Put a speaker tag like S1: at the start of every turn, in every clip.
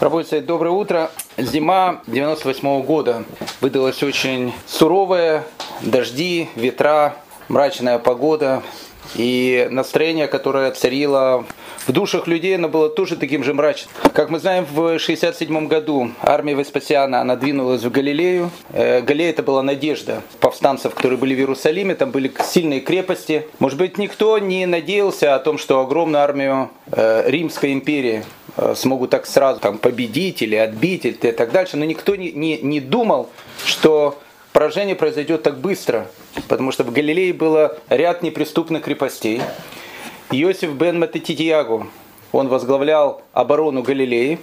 S1: Работает доброе утро. Зима 98 -го года выдалась очень суровая, дожди, ветра, мрачная погода. И настроение, которое царило в душах людей, оно было тоже таким же мрачным. Как мы знаем, в 67 году армия Веспасиана, она двинулась в Галилею. Э, Галилея это была надежда повстанцев, которые были в Иерусалиме. Там были сильные крепости. Может быть, никто не надеялся о том, что огромную армию э, Римской империи смогут так сразу там, победить или отбить и так дальше. Но никто не, не, не думал, что поражение произойдет так быстро, потому что в Галилее было ряд неприступных крепостей. Иосиф бен Матетитиягу, он возглавлял оборону Галилеи.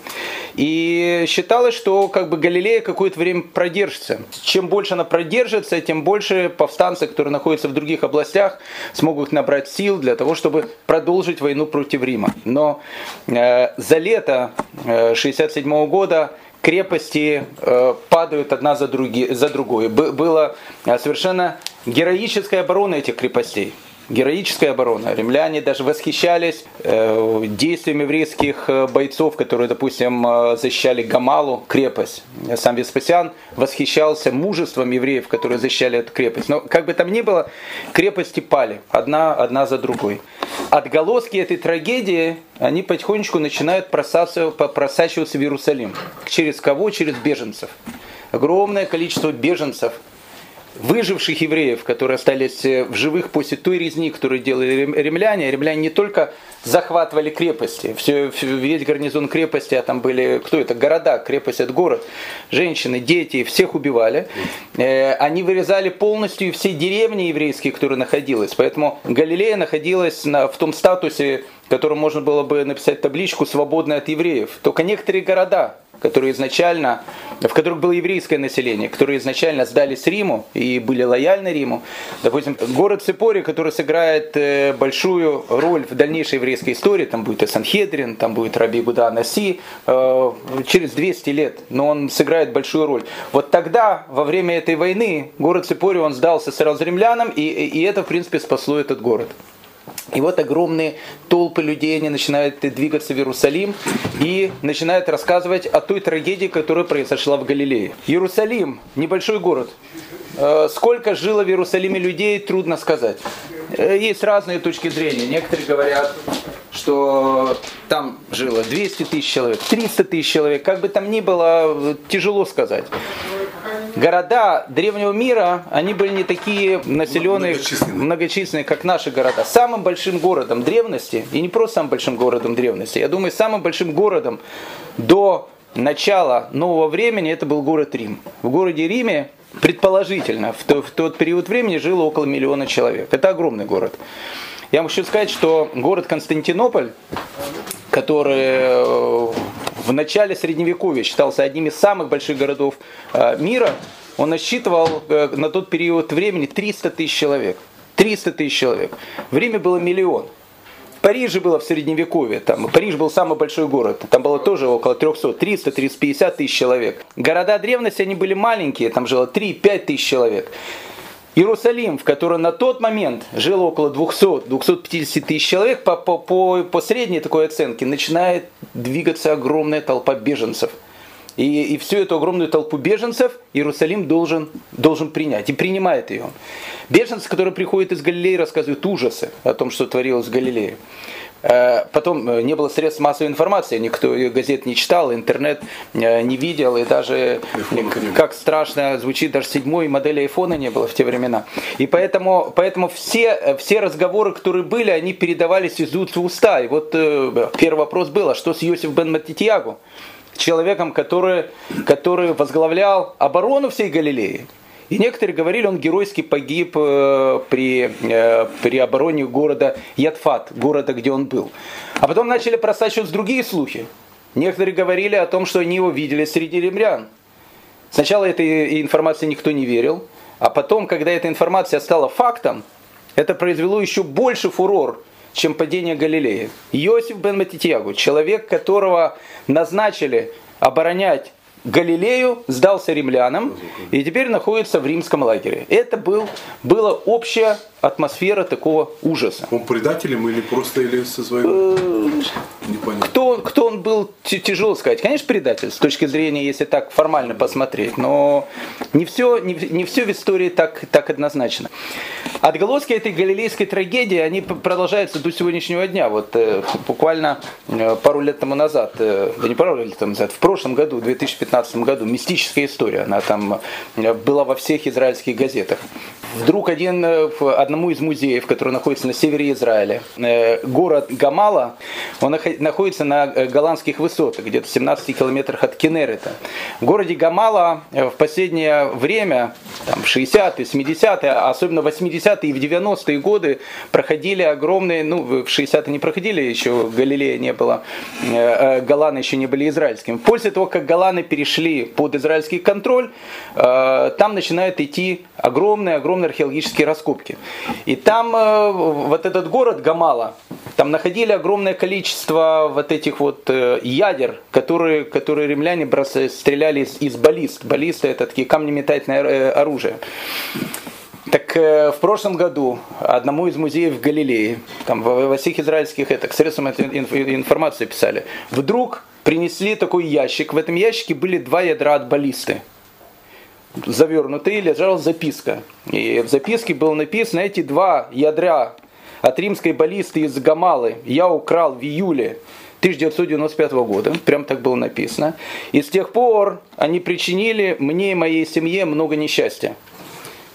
S1: И считалось, что как бы Галилея какое-то время продержится. Чем больше она продержится, тем больше повстанцы, которые находятся в других областях, смогут набрать сил для того, чтобы продолжить войну против Рима. Но э, за лето 1967 э, года крепости э, падают одна за, други, за другой. Была э, совершенно героическая оборона этих крепостей героическая оборона. Римляне даже восхищались э, действиями еврейских э, бойцов, которые, допустим, э, защищали Гамалу, крепость. Сам Веспасиан восхищался мужеством евреев, которые защищали эту крепость. Но как бы там ни было, крепости пали, одна, одна за другой. Отголоски этой трагедии, они потихонечку начинают просачиваться, просачиваться в Иерусалим. Через кого? Через беженцев. Огромное количество беженцев – выживших евреев, которые остались э, в живых после той резни, которую делали римляне. Римляне не только захватывали крепости, все, весь гарнизон крепости, а там были, кто это, города, крепость это город, женщины, дети, всех убивали. Э, они вырезали полностью все деревни еврейские, которые находились. Поэтому Галилея находилась на, в том статусе, в котором можно было бы написать табличку «Свободная от евреев». Только некоторые города, которые изначально, в которых было еврейское население, которые изначально сдались Риму и были лояльны Риму. Допустим, город Цепори, который сыграет э, большую роль в дальнейшей еврейской истории, там будет и Санхедрин, там будет Раби Гуда Наси, э, через 200 лет, но он сыграет большую роль. Вот тогда, во время этой войны, город Цепори, он сдался сразу римлянам, и, и это, в принципе, спасло этот город. И вот огромные толпы людей, они начинают двигаться в Иерусалим и начинают рассказывать о той трагедии, которая произошла в Галилее. Иерусалим, небольшой город. Э, сколько жило в Иерусалиме людей, трудно сказать. Э, есть разные точки зрения. Некоторые говорят, что там жило 200 тысяч человек, 300 тысяч человек. Как бы там ни было, тяжело сказать города древнего мира, они были не такие населенные, многочисленные. многочисленные, как наши города. Самым большим городом древности, и не просто самым большим городом древности, я думаю, самым большим городом до начала нового времени это был город Рим. В городе Риме предположительно в, то, в тот период времени жило около миллиона человек. Это огромный город. Я хочу сказать, что город Константинополь, который э, в начале Средневековья считался одним из самых больших городов э, мира, он насчитывал э, на тот период времени 300 тысяч человек. 300 тысяч человек. В Риме было миллион. В Париже было в Средневековье, там, Париж был самый большой город, там было тоже около 300, 300, 350 тысяч человек. Города древности, они были маленькие, там жило 3-5 тысяч человек. Иерусалим, в котором на тот момент жило около 200-250 тысяч человек, по, по, по, по средней такой оценке начинает двигаться огромная толпа беженцев. И, и всю эту огромную толпу беженцев Иерусалим должен, должен принять. И принимает ее. Беженцы, которые приходят из Галилеи, рассказывают ужасы о том, что творилось в Галилее. Э, потом э, не было средств массовой информации, никто газет не читал, интернет э, не видел, и даже, как страшно звучит, даже седьмой модели айфона не было в те времена. И поэтому, поэтому все, все разговоры, которые были, они передавались из уст в уста. И вот первый вопрос был, а что с Йосиф бен Матитьягу? Человеком, который, который возглавлял оборону всей Галилеи. И некоторые говорили, он геройски погиб э, при, э, при обороне города Ядфат, города, где он был. А потом начали просачиваться другие слухи. Некоторые говорили о том, что они его видели среди римлян. Сначала этой информации никто не верил, а потом, когда эта информация стала фактом, это произвело еще больше фурор, чем падение Галилеи. Иосиф бен Матитьягу, человек, которого назначили оборонять Галилею, сдался римлянам и теперь находится в римском лагере. Это был, была общая атмосфера такого ужаса.
S2: Он предателем или просто или со своим? Э,
S1: кто, кто он был? тяжело сказать. Конечно, предатель с точки зрения, если так формально посмотреть, но не все, не, не все в истории так, так однозначно. Отголоски этой галилейской трагедии, они продолжаются до сегодняшнего дня. Вот э, буквально э, пару лет тому назад, э, да не пару лет тому назад, в прошлом году, в 2015 году, мистическая история, она там э, была во всех израильских газетах. Вдруг один, э, одному из музеев, который находится на севере Израиля, город Гамала, он находится на голландских высотах, где-то в 17 километрах от Кенерета. В городе Гамала в последнее время, там, 60-е, 70-е, особенно 80-е и в 90-е годы проходили огромные, ну, в 60-е не проходили, еще Галилея не было, Голланы еще не были израильскими. После того, как Голланы перешли под израильский контроль, там начинают идти огромные, огромные археологические раскопки. И там э, вот этот город Гамала, там находили огромное количество вот этих вот э, ядер, которые, которые римляне бросали, стреляли из, из баллист. Баллисты это такие камнеметательное э, оружие. Так в прошлом году одному из музеев в Галилее, там во всех израильских это, средствам информации писали, вдруг принесли такой ящик. В этом ящике были два ядра от баллисты завернутый лежала записка. И в записке было написано, эти два ядра от римской баллисты из Гамалы я украл в июле 1995 года, прям так было написано. И с тех пор они причинили мне и моей семье много несчастья.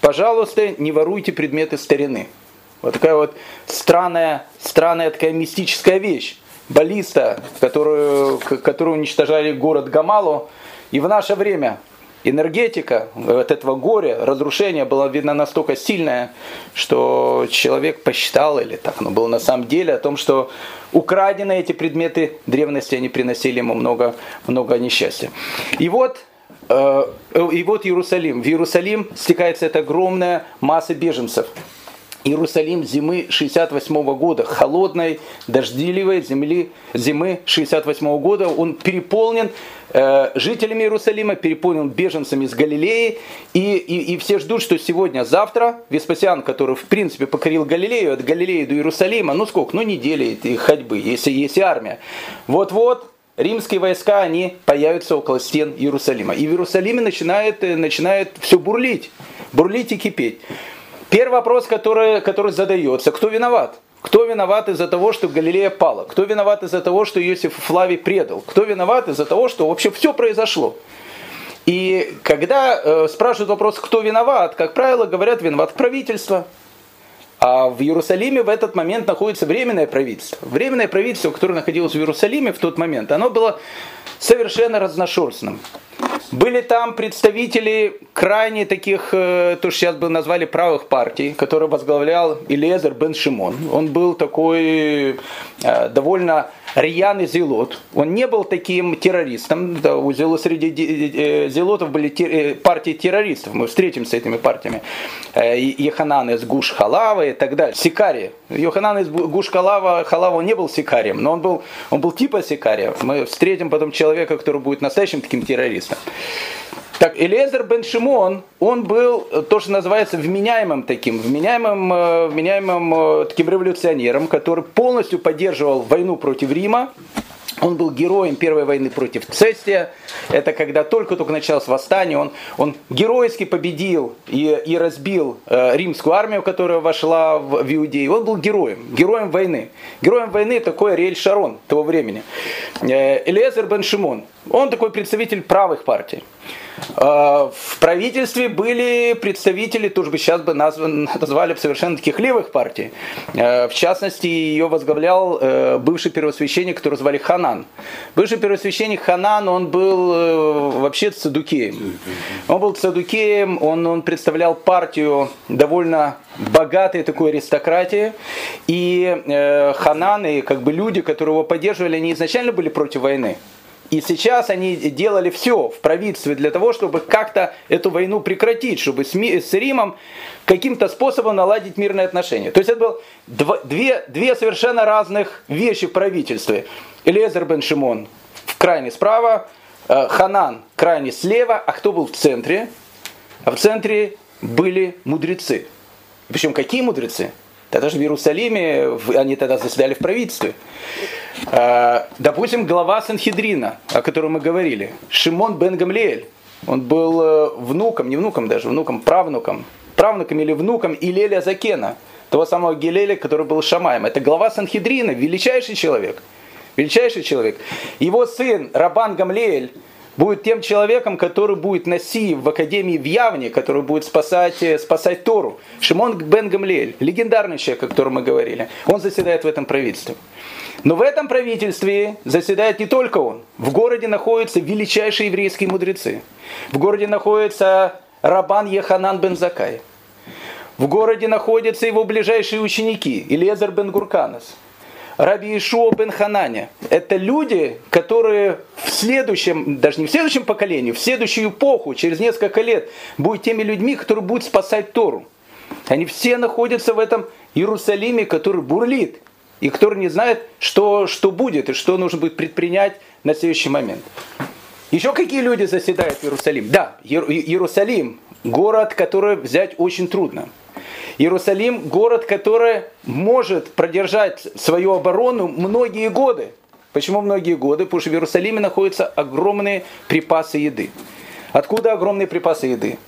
S1: Пожалуйста, не воруйте предметы старины. Вот такая вот странная, странная такая мистическая вещь. Баллиста, которую, которую уничтожали город Гамалу. И в наше время энергетика от этого горя, разрушения была, видно, настолько сильная, что человек посчитал, или так оно было на самом деле, о том, что украденные эти предметы древности, они приносили ему много, много несчастья. И вот э, и вот Иерусалим. В Иерусалим стекается эта огромная масса беженцев. Иерусалим зимы 68 года, холодной, дождливой земли, зимы 68 года, он переполнен э, жителями Иерусалима, переполнен беженцами из Галилеи, и, и, и все ждут, что сегодня, завтра Веспасиан, который в принципе покорил Галилею, от Галилеи до Иерусалима, ну сколько, ну недели ходьбы, если есть армия, вот-вот римские войска, они появятся около стен Иерусалима. И в Иерусалиме начинает, начинает все бурлить, бурлить и кипеть. Первый вопрос, который, который задается, кто виноват? Кто виноват из-за того, что Галилея пала? Кто виноват из-за того, что Иосиф Флавий предал? Кто виноват из-за того, что вообще все произошло? И когда э, спрашивают вопрос, кто виноват, как правило, говорят, виноват правительство. А в Иерусалиме в этот момент находится временное правительство. Временное правительство, которое находилось в Иерусалиме в тот момент, оно было совершенно разношерстным. Были там представители крайне таких, э, то, что сейчас бы назвали правых партий, которые возглавлял Илезер Бен Шимон. Он был такой э, довольно рьяный зелот. Он не был таким террористом. Да, у зело, среди э, зелотов были те, партии террористов. Мы встретимся с этими партиями. Еханан из Гуш Халава и так далее. Сикария. Йоханан из Гуш Халава, Халава не был сикарием, но он был, он был типа сикария. Мы встретим потом человека, который будет настоящим таким террористом. Так, Элезер бен Шимон, он был э, то, что называется вменяемым таким, вменяемым, э, вменяемым э, таким революционером, который полностью поддерживал войну против Рима, он был героем первой войны против Цестия. Это когда только-только началось восстание. Он, он геройски победил и, и разбил э, римскую армию, которая вошла в, в Иудею. Он был героем, героем войны. Героем войны такой Ариэль Шарон того времени. Э, Элиезер бен Шимон. Он такой представитель правых партий. Э, в правительстве были представители, тоже бы сейчас бы назван, назвали совершенно таких левых партий. Э, в частности, ее возглавлял э, бывший первосвященник, который звали Ханан. Бывший первосвященник Ханан, он был вообще цадукеем. Он был цадукеем, он, он представлял партию довольно богатой такой аристократии. И э, Хананы, как бы люди, которые его поддерживали, они изначально были против войны. И сейчас они делали все в правительстве для того, чтобы как-то эту войну прекратить, чтобы с, Римом каким-то способом наладить мирные отношения. То есть это было две, две совершенно разных вещи в правительстве. Элезер бен Шимон крайне справа, э, Ханан крайне слева, а кто был в центре? А в центре были мудрецы. Причем какие мудрецы? Тогда же в Иерусалиме они тогда заседали в правительстве. Э, допустим, глава Санхедрина, о котором мы говорили, Шимон бен Гамлиэль, он был э, внуком, не внуком даже, внуком, правнуком, правнуком или внуком Илеля Закена, того самого Гилеля, который был Шамаем. Это глава Санхедрина, величайший человек. Величайший человек. Его сын Рабан Гамлиэль, будет тем человеком, который будет Наси в Академии в Явне, который будет спасать, э, спасать Тору. Шимон бен Гамлиэль, легендарный человек, о котором мы говорили, он заседает в этом правительстве. Но в этом правительстве заседает не только он. В городе находятся величайшие еврейские мудрецы. В городе находится Рабан Еханан бен Закай. В городе находятся его ближайшие ученики Илезер бен Гурканас. Раби Ишуа бен Хананя. Это люди, которые в следующем, даже не в следующем поколении, в следующую эпоху, через несколько лет, будут теми людьми, которые будут спасать Тору. Они все находятся в этом Иерусалиме, который бурлит, и который не знает, что, что будет и что нужно будет предпринять на следующий момент. Еще какие люди заседают в Иерусалим? Да, Иерусалим, город, который взять очень трудно. Иерусалим – город, который может продержать свою оборону многие годы. Почему многие годы? Потому что в Иерусалиме находятся огромные припасы еды. Откуда огромные припасы еды,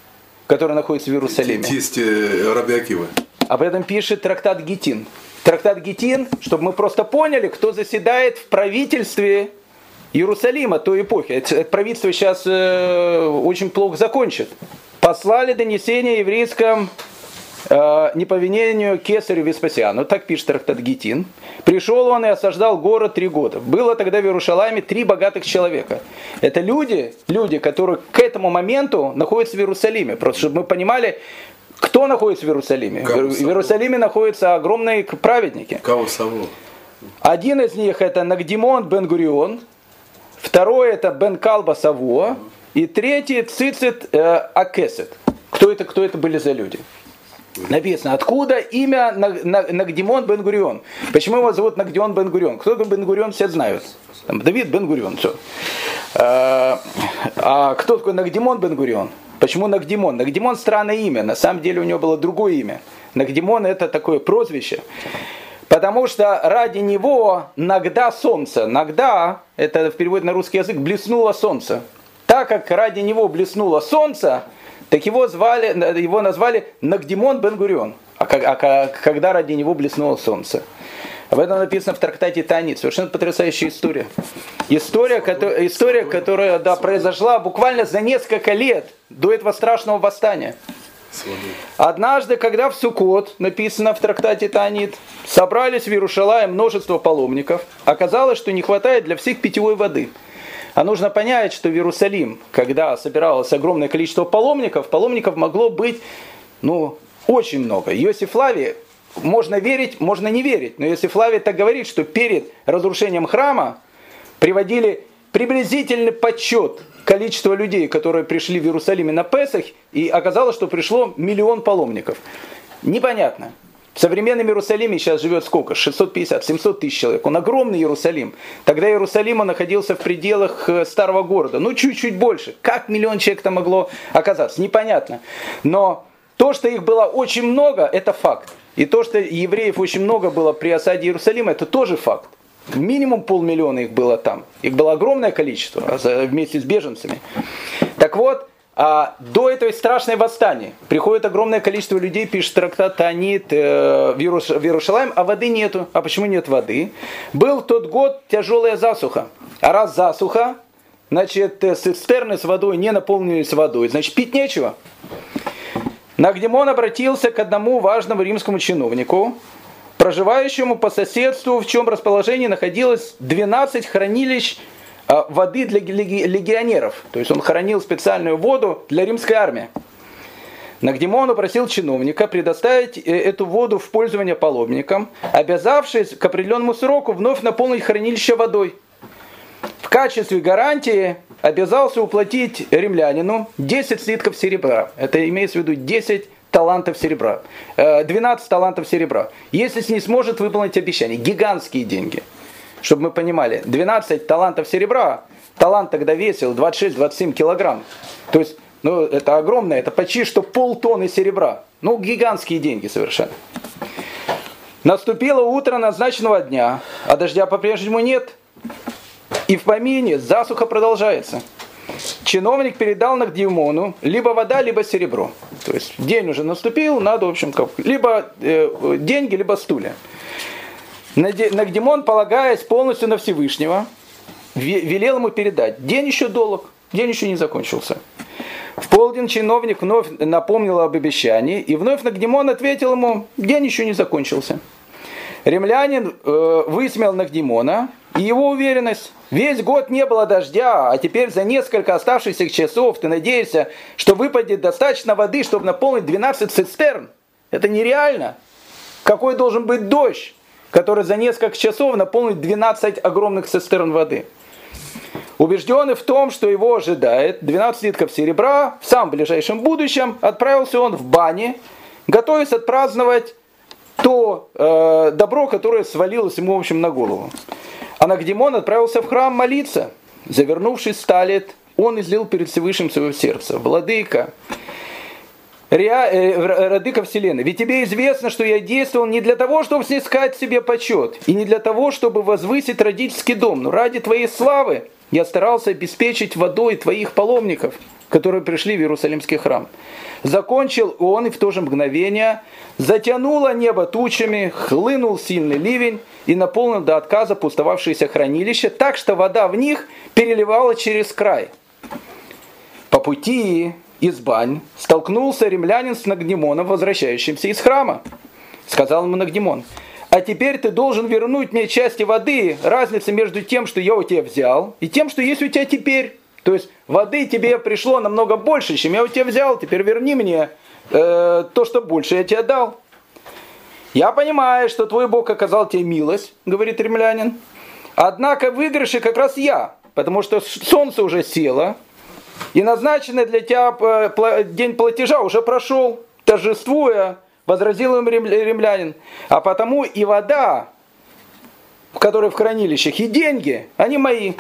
S1: которые находятся в Иерусалиме?
S2: Есть Раби Акива.
S1: Об этом пишет трактат Гетин. Трактат Гетин, чтобы мы просто поняли, кто заседает в правительстве Иерусалима той эпохи. Это правительство сейчас э, очень плохо закончит. Послали донесение еврейском э, не по винению кесарю Веспасиану, так пишет Трактат Гетин. Пришел он и осаждал город три года. Было тогда в Иерушалайме три богатых человека. Это люди, люди, которые к этому моменту находятся в Иерусалиме. Просто чтобы мы понимали, кто находится в Иерусалиме.
S2: Кого
S1: в Иерусалиме находятся огромные праведники.
S2: Кого само?
S1: Один из них это Нагдимон бен Гурион, второй это Бен Калба Саво, и третий Цицит э, Акесет. Кто это, кто это были за люди? Написано, откуда имя Нагдимон бен Гурион. Почему его зовут Нагдион бен Гурион? Кто бен Гурион, все знают. Там, Давид бен Гурион, все. А, а кто такой Нагдимон бен Гурион? Почему Нагдимон? Нагдимон странное имя. На самом деле у него было другое имя. Нагдимон это такое прозвище. Потому что ради него нагда солнце. Нагда, это в переводе на русский язык, блеснуло солнце. Так как ради него блеснуло солнце, так его, звали, его назвали Нагдимон бен Гурион, а, а когда ради него блеснуло солнце. Об этом написано в трактате Танит. Совершенно потрясающая история. История, которая, история, которая да, произошла буквально за несколько лет до этого страшного восстания. Однажды, когда в Сукот, написано в трактате Танит, собрались в Иерушалае множество паломников, оказалось, что не хватает для всех питьевой воды – а нужно понять, что в Иерусалим, когда собиралось огромное количество паломников, паломников могло быть ну, очень много. Иосиф Лави, можно верить, можно не верить, но Иосиф Лави так говорит, что перед разрушением храма приводили приблизительный подсчет количества людей, которые пришли в Иерусалиме на Песах, и оказалось, что пришло миллион паломников. Непонятно. В современном Иерусалиме сейчас живет сколько? 650-700 тысяч человек. Он огромный Иерусалим. Тогда Иерусалим находился в пределах э, старого города. Ну, чуть-чуть больше. Как миллион человек там могло оказаться? Непонятно. Но то, что их было очень много, это факт. И то, что евреев очень много было при осаде Иерусалима, это тоже факт. Минимум полмиллиона их было там. Их было огромное количество вместе с беженцами. Так вот, а до этого страшное восстание. Приходит огромное количество людей, пишет трактат Танит э, в Иерушалаем, а воды нету. А почему нет воды? Был тот год тяжелая засуха. А раз засуха, значит, э, цистерны с водой не наполнились водой, значит, пить нечего. Нагдимон обратился к одному важному римскому чиновнику, проживающему по соседству, в чем расположении находилось 12 хранилищ а, воды для легионеров. То есть он хранил специальную воду для римской армии. Нагдимон просил чиновника предоставить э, эту воду в пользование паломникам, обязавшись к определенному сроку вновь наполнить хранилище водой. В качестве гарантии обязался уплатить римлянину 10 слитков серебра. Это имеется в виду 10 талантов серебра. 12 э, талантов серебра. Если не сможет выполнить обещание. Гигантские деньги чтобы мы понимали, 12 талантов серебра, талант тогда весил 26-27 килограмм. То есть, ну, это огромное, это почти что полтонны серебра. Ну, гигантские деньги совершенно. Наступило утро назначенного дня, а дождя по-прежнему нет. И в помине засуха продолжается. Чиновник передал Нагдимону либо вода, либо серебро. То есть день уже наступил, надо, в общем, как, либо э, деньги, либо стулья. Нагдимон, полагаясь полностью на Всевышнего, велел ему передать. День еще долг, день еще не закончился. В полдень чиновник вновь напомнил об обещании, и вновь Нагдимон ответил ему, день еще не закончился. Римлянин э, высмеял Нагдимона, и его уверенность, весь год не было дождя, а теперь за несколько оставшихся часов ты надеешься, что выпадет достаточно воды, чтобы наполнить 12 цистерн. Это нереально. Какой должен быть дождь, который за несколько часов наполнит 12 огромных цистерн воды? Убежденный в том, что его ожидает 12 литков серебра, в самом ближайшем будущем отправился он в бане, готовясь отпраздновать то э, добро, которое свалилось ему, в общем, на голову. А Нагдимон отправился в храм молиться. Завернувшись в талит, он излил перед Всевышним свое сердце. Владыка, Риа, э, Радыка Вселенной, ведь тебе известно, что я действовал не для того, чтобы снискать себе почет, и не для того, чтобы возвысить родительский дом, но ради твоей славы я старался обеспечить водой твоих паломников, которые пришли в Иерусалимский храм. Закончил он, и в то же мгновение затянуло небо тучами, хлынул сильный ливень и наполнил до отказа пустовавшиеся хранилища, так что вода в них переливала через край. По пути из бань столкнулся римлянин с Нагдимоном, возвращающимся из храма. Сказал ему Нагдимон, а теперь ты должен вернуть мне части воды, разница между тем, что я у тебя взял, и тем, что есть у тебя теперь. То есть воды тебе пришло намного больше, чем я у тебя взял, теперь верни мне э, то, что больше я тебе дал. Я понимаю, что твой Бог оказал тебе милость, говорит римлянин. Однако выигрыши как раз я, потому что солнце уже село, и назначенный для тебя э, день платежа уже прошел. Торжествуя, возразил им римлянин. А потому и вода, которая в хранилищах, и деньги, они мои.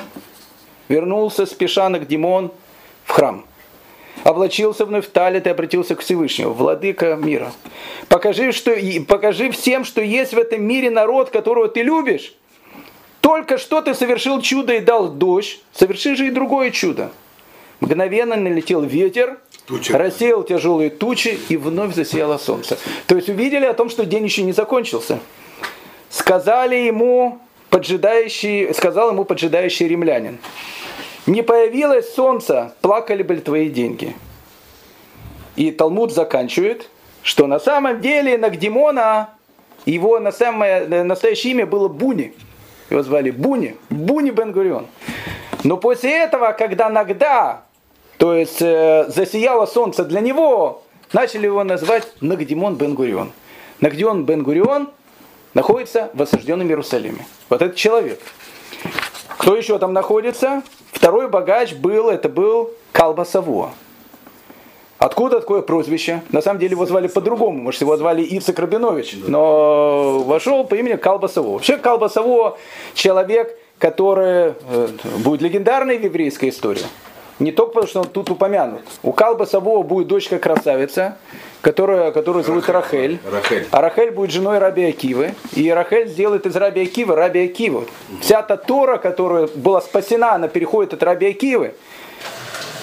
S1: Вернулся спеша Димон в храм. Облачился вновь в талит и обратился к Всевышнему. Владыка мира, покажи, что, покажи всем, что есть в этом мире народ, которого ты любишь. Только что ты совершил чудо и дал дождь, соверши же и другое чудо. Мгновенно налетел ветер, Тучи. рассеял тяжелые тучи и вновь засияло солнце. То есть увидели о том, что день еще не закончился. Сказали ему поджидающий, сказал ему поджидающий римлянин, не появилось солнце, плакали бы твои деньги. И Талмуд заканчивает, что на самом деле Нагдимона, его на самое, настоящее имя было Буни. Его звали Буни, Буни Бенгурион. Но после этого, когда Нагда, то есть э, засияло солнце для него, начали его называть Нагдимон Бенгурион. Нагдион Бенгурион находится в осажденном Иерусалиме. Вот этот человек. Кто еще там находится? Второй богач был, это был Калбасаво. Откуда такое прозвище? На самом деле его звали по-другому. Может, его звали Ицек Рабинович. Но вошел по имени Калбасаво. Вообще Калбасаво человек, который э, будет легендарной в еврейской истории. Не только потому, что он тут упомянут. У Калба Савова будет дочка красавица, которая, которую зовут Рахель. Рахель. А Рахель будет женой Раби Акивы. И Рахель сделает из Раби Акивы Раби Акиву. Вся та Тора, которая была спасена, она переходит от Раби Акивы.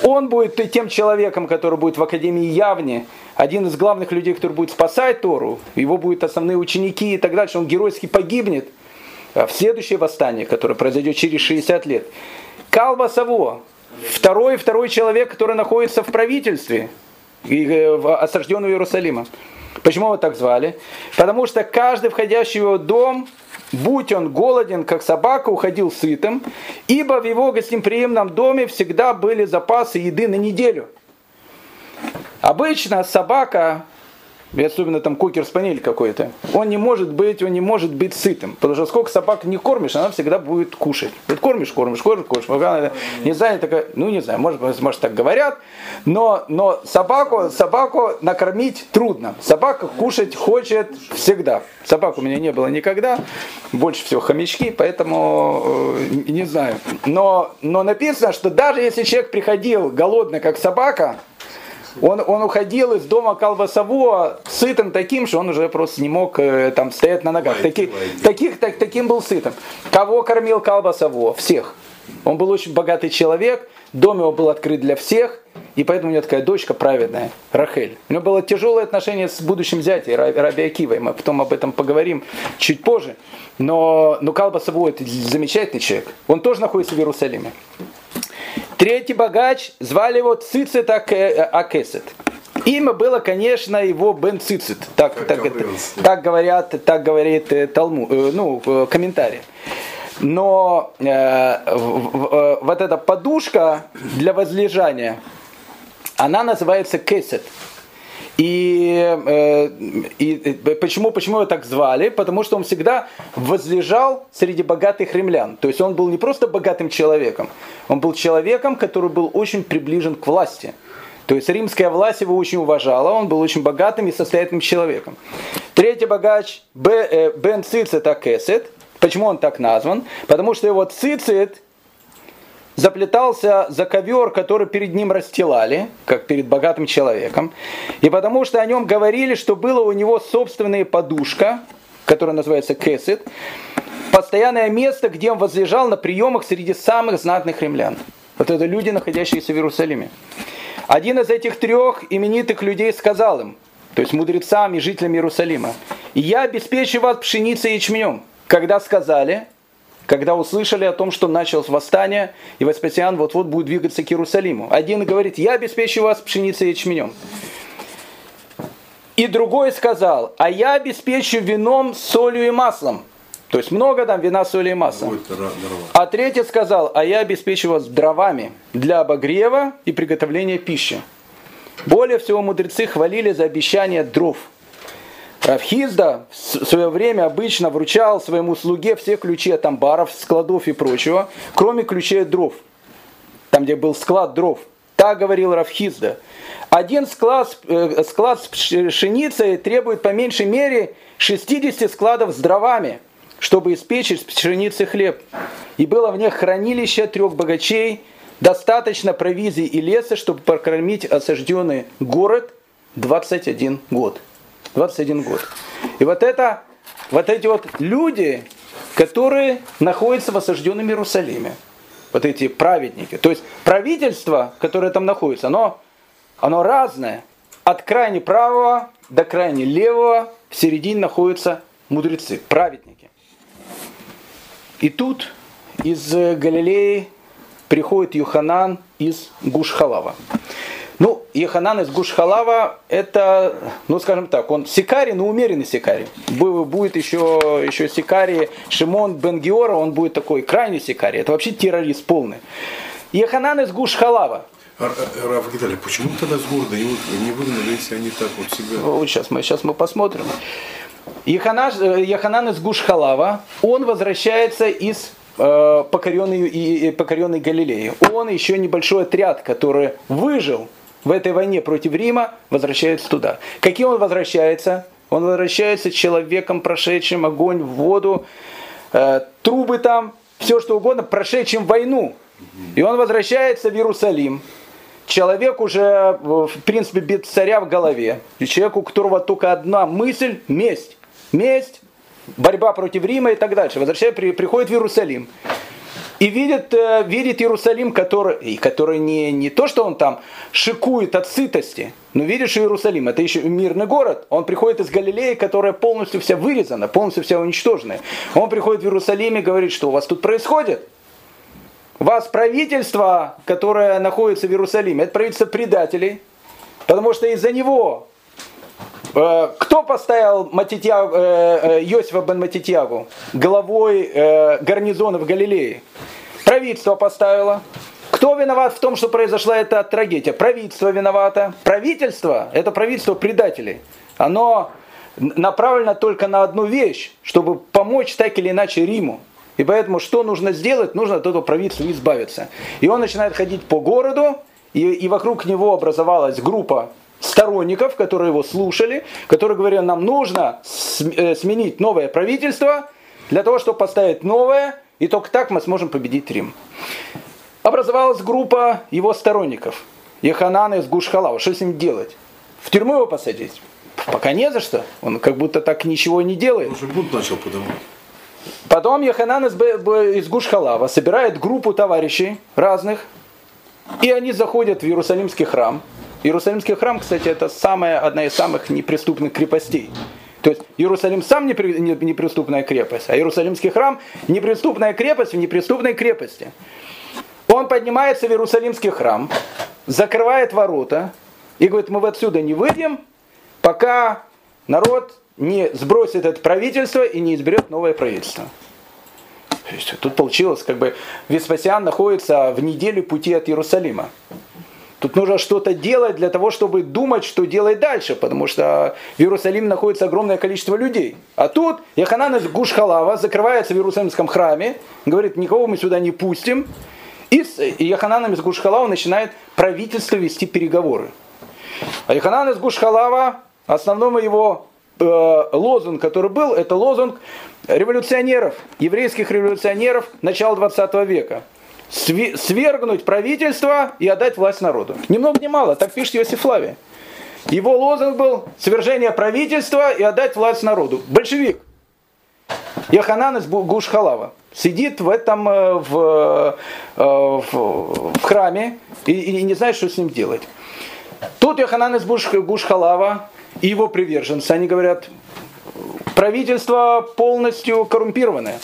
S1: Он будет тем человеком, который будет в Академии Явни, один из главных людей, который будет спасать Тору. Его будут основные ученики и так дальше. Он геройски погибнет в следующее восстание, которое произойдет через 60 лет. Калба Саво, Второй, второй человек, который находится в правительстве, э, осажденного Иерусалима. Почему его так звали? Потому что каждый входящий в его дом, будь он голоден, как собака, уходил сытым, ибо в его гостеприимном доме всегда были запасы еды на неделю. Обычно собака и особенно там кокер-спанель какой-то, он не может быть, он не может быть сытым. Потому что сколько собак не кормишь, она всегда будет кушать. Вот кормишь, кормишь, кормишь, кормишь. Пока не знаю, такая, ну не знаю, может, может так говорят, но, но собаку, собаку накормить трудно. Собака кушать хочет всегда. Собак у меня не было никогда, больше всего хомячки, поэтому э, не знаю. Но, но написано, что даже если человек приходил голодный, как собака, Он, он уходил из дома Колбасового сытым таким, что он уже просто не мог э, там стоять на ногах. Таких, таких, так, таким был сытым. Кого кормил Колбасово? Всех. Он был очень богатый человек, дом его был открыт для всех, и поэтому у него такая дочка праведная, Рахель. У него было тяжелое отношение с будущим зятем, Раби Акивой. Мы потом об этом поговорим чуть позже. Но, но Калба Саву это замечательный человек. Он тоже находится в Иерусалиме. Третий богач, звали его Цицит Акесет. Имя было, конечно, его Бен Цицит. Так, так, так, так говорят, так говорит э, Талму, э, ну, комментарий. Но э, вот эта подушка для возлежания, она называется кесет. И, э, и почему, почему его так звали? Потому что он всегда возлежал среди богатых римлян. То есть он был не просто богатым человеком, он был человеком, который был очень приближен к власти. То есть римская власть его очень уважала, он был очень богатым и состоятельным человеком. Третий богач э, Бен Цицет Кесет. Почему он так назван? Потому что его цицит заплетался за ковер, который перед ним расстилали, как перед богатым человеком. И потому что о нем говорили, что было у него собственная подушка, которая называется кесет, постоянное место, где он возлежал на приемах среди самых знатных римлян. Вот это люди, находящиеся в Иерусалиме. Один из этих трех именитых людей сказал им, то есть мудрецам и жителям Иерусалима, «Я обеспечу вас пшеницей и ячменем». Когда сказали, когда услышали о том, что началось восстание, и Веспасиан вот-вот будет двигаться к Иерусалиму. Один говорит, я обеспечу вас пшеницей и ячменем. И другой сказал, а я обеспечу вином, солью и маслом. То есть много там вина, соли и масла. А третий сказал, а я обеспечу вас дровами для обогрева и приготовления пищи. Более всего мудрецы хвалили за обещание дров – Равхизда в свое время обычно вручал своему слуге все ключи от амбаров, складов и прочего, кроме ключей от дров. Там, где был склад дров. Так говорил Равхизда. Один склад, э, склад с пшеницей требует по меньшей мере 60 складов с дровами, чтобы испечь из пшеницы хлеб. И было в них хранилище трех богачей, достаточно провизии и леса, чтобы прокормить осажденный город 21 год. 21 год. И вот это, вот эти вот люди, которые находятся в осажденном Иерусалиме, вот эти праведники. То есть правительство, которое там находится, оно, оно разное. От крайне правого до крайне левого в середине находятся мудрецы, праведники. И тут из Галилеи приходит Юханан из Гушхалава. Ну, Еханан из Гушхалава, это, ну, скажем так, он сикари, но умеренный сикари. Будет еще, еще сикари Шимон Бенгиора, он будет такой крайний сикари. Это вообще террорист полный. Еханан из Гушхалава.
S2: А, а, Раф Гитали, почему тогда с города не выгнали, если они так вот себя...
S1: Вот сейчас мы, сейчас мы посмотрим. Еханан, Еханан из Гушхалава, он возвращается из э, покоренной, и, покоренной Галилеи. Он еще небольшой отряд, который выжил в этой войне против Рима, возвращается туда. Каким он возвращается? Он возвращается человеком, прошедшим огонь, воду, э, трубы там, все что угодно, прошедшим войну. И он возвращается в Иерусалим. Человек уже, в принципе, без царя в голове. И человек, у которого только одна мысль – месть. Месть, борьба против Рима и так дальше. Возвращается, приходит в Иерусалим и видит, э, видит Иерусалим, который, который не, не то, что он там шикует от сытости, но видишь Иерусалим, это еще мирный город. Он приходит из Галилеи, которая полностью вся вырезана, полностью вся уничтожена. Он приходит в Иерусалим и говорит, что у вас тут происходит. У вас правительство, которое находится в Иерусалиме, это правительство предателей, потому что из-за него кто поставил Матитья, э, Йосифа бен Матитьягу главой гарнизона в Галилее? Правительство поставило. Кто виноват в том, что произошла эта трагедия? Правительство виновато. Правительство – это правительство предателей. Оно направлено только на одну вещь, чтобы помочь так или иначе Риму. И поэтому что нужно сделать? Нужно от этого правительства избавиться. И он начинает ходить по городу, и, и вокруг него образовалась группа сторонников, которые его слушали, которые говорили, нам нужно э, сменить новое правительство для того, чтобы поставить новое, и только так мы сможем победить Рим. Образовалась группа его сторонников. Яханана из Гушхалава. Что с ним делать? В тюрьму его посадить? Пока не за что. Он как будто так ничего не делает.
S2: Он уже бунт начал подавать.
S1: Потом Яханан из, из Гушхалава собирает группу товарищей разных, и они заходят в Иерусалимский храм. Иерусалимский храм, кстати, это самая, одна из самых неприступных крепостей. То есть Иерусалим сам неприступная крепость, а Иерусалимский храм неприступная крепость в неприступной крепости. Он поднимается в Иерусалимский храм, закрывает ворота и говорит, мы отсюда не выйдем, пока народ не сбросит это правительство и не изберет новое правительство. Тут получилось, как бы Веспасиан находится в неделю пути от Иерусалима. Тут нужно что-то делать для того, чтобы думать, что делать дальше, потому что в Иерусалиме находится огромное количество людей. А тут Яханан из Гушхалава закрывается в Иерусалимском храме, говорит, никого мы сюда не пустим. И с Яхананом из Гушхалава начинает правительство вести переговоры. А Яханан из Гушхалава, основной его э, лозунг, который был, это лозунг революционеров, еврейских революционеров начала 20 века свергнуть правительство и отдать власть народу. Ни много ни мало, так пишет Иосиф Флавий. Его лозунг был свержение правительства и отдать власть народу. Большевик. Яханан из Гушхалава сидит в этом э, в, э, в, в храме и, и не знает, что с ним делать. Тут Яханан из Гушхалава и его приверженцы, они говорят, правительство полностью коррумпированное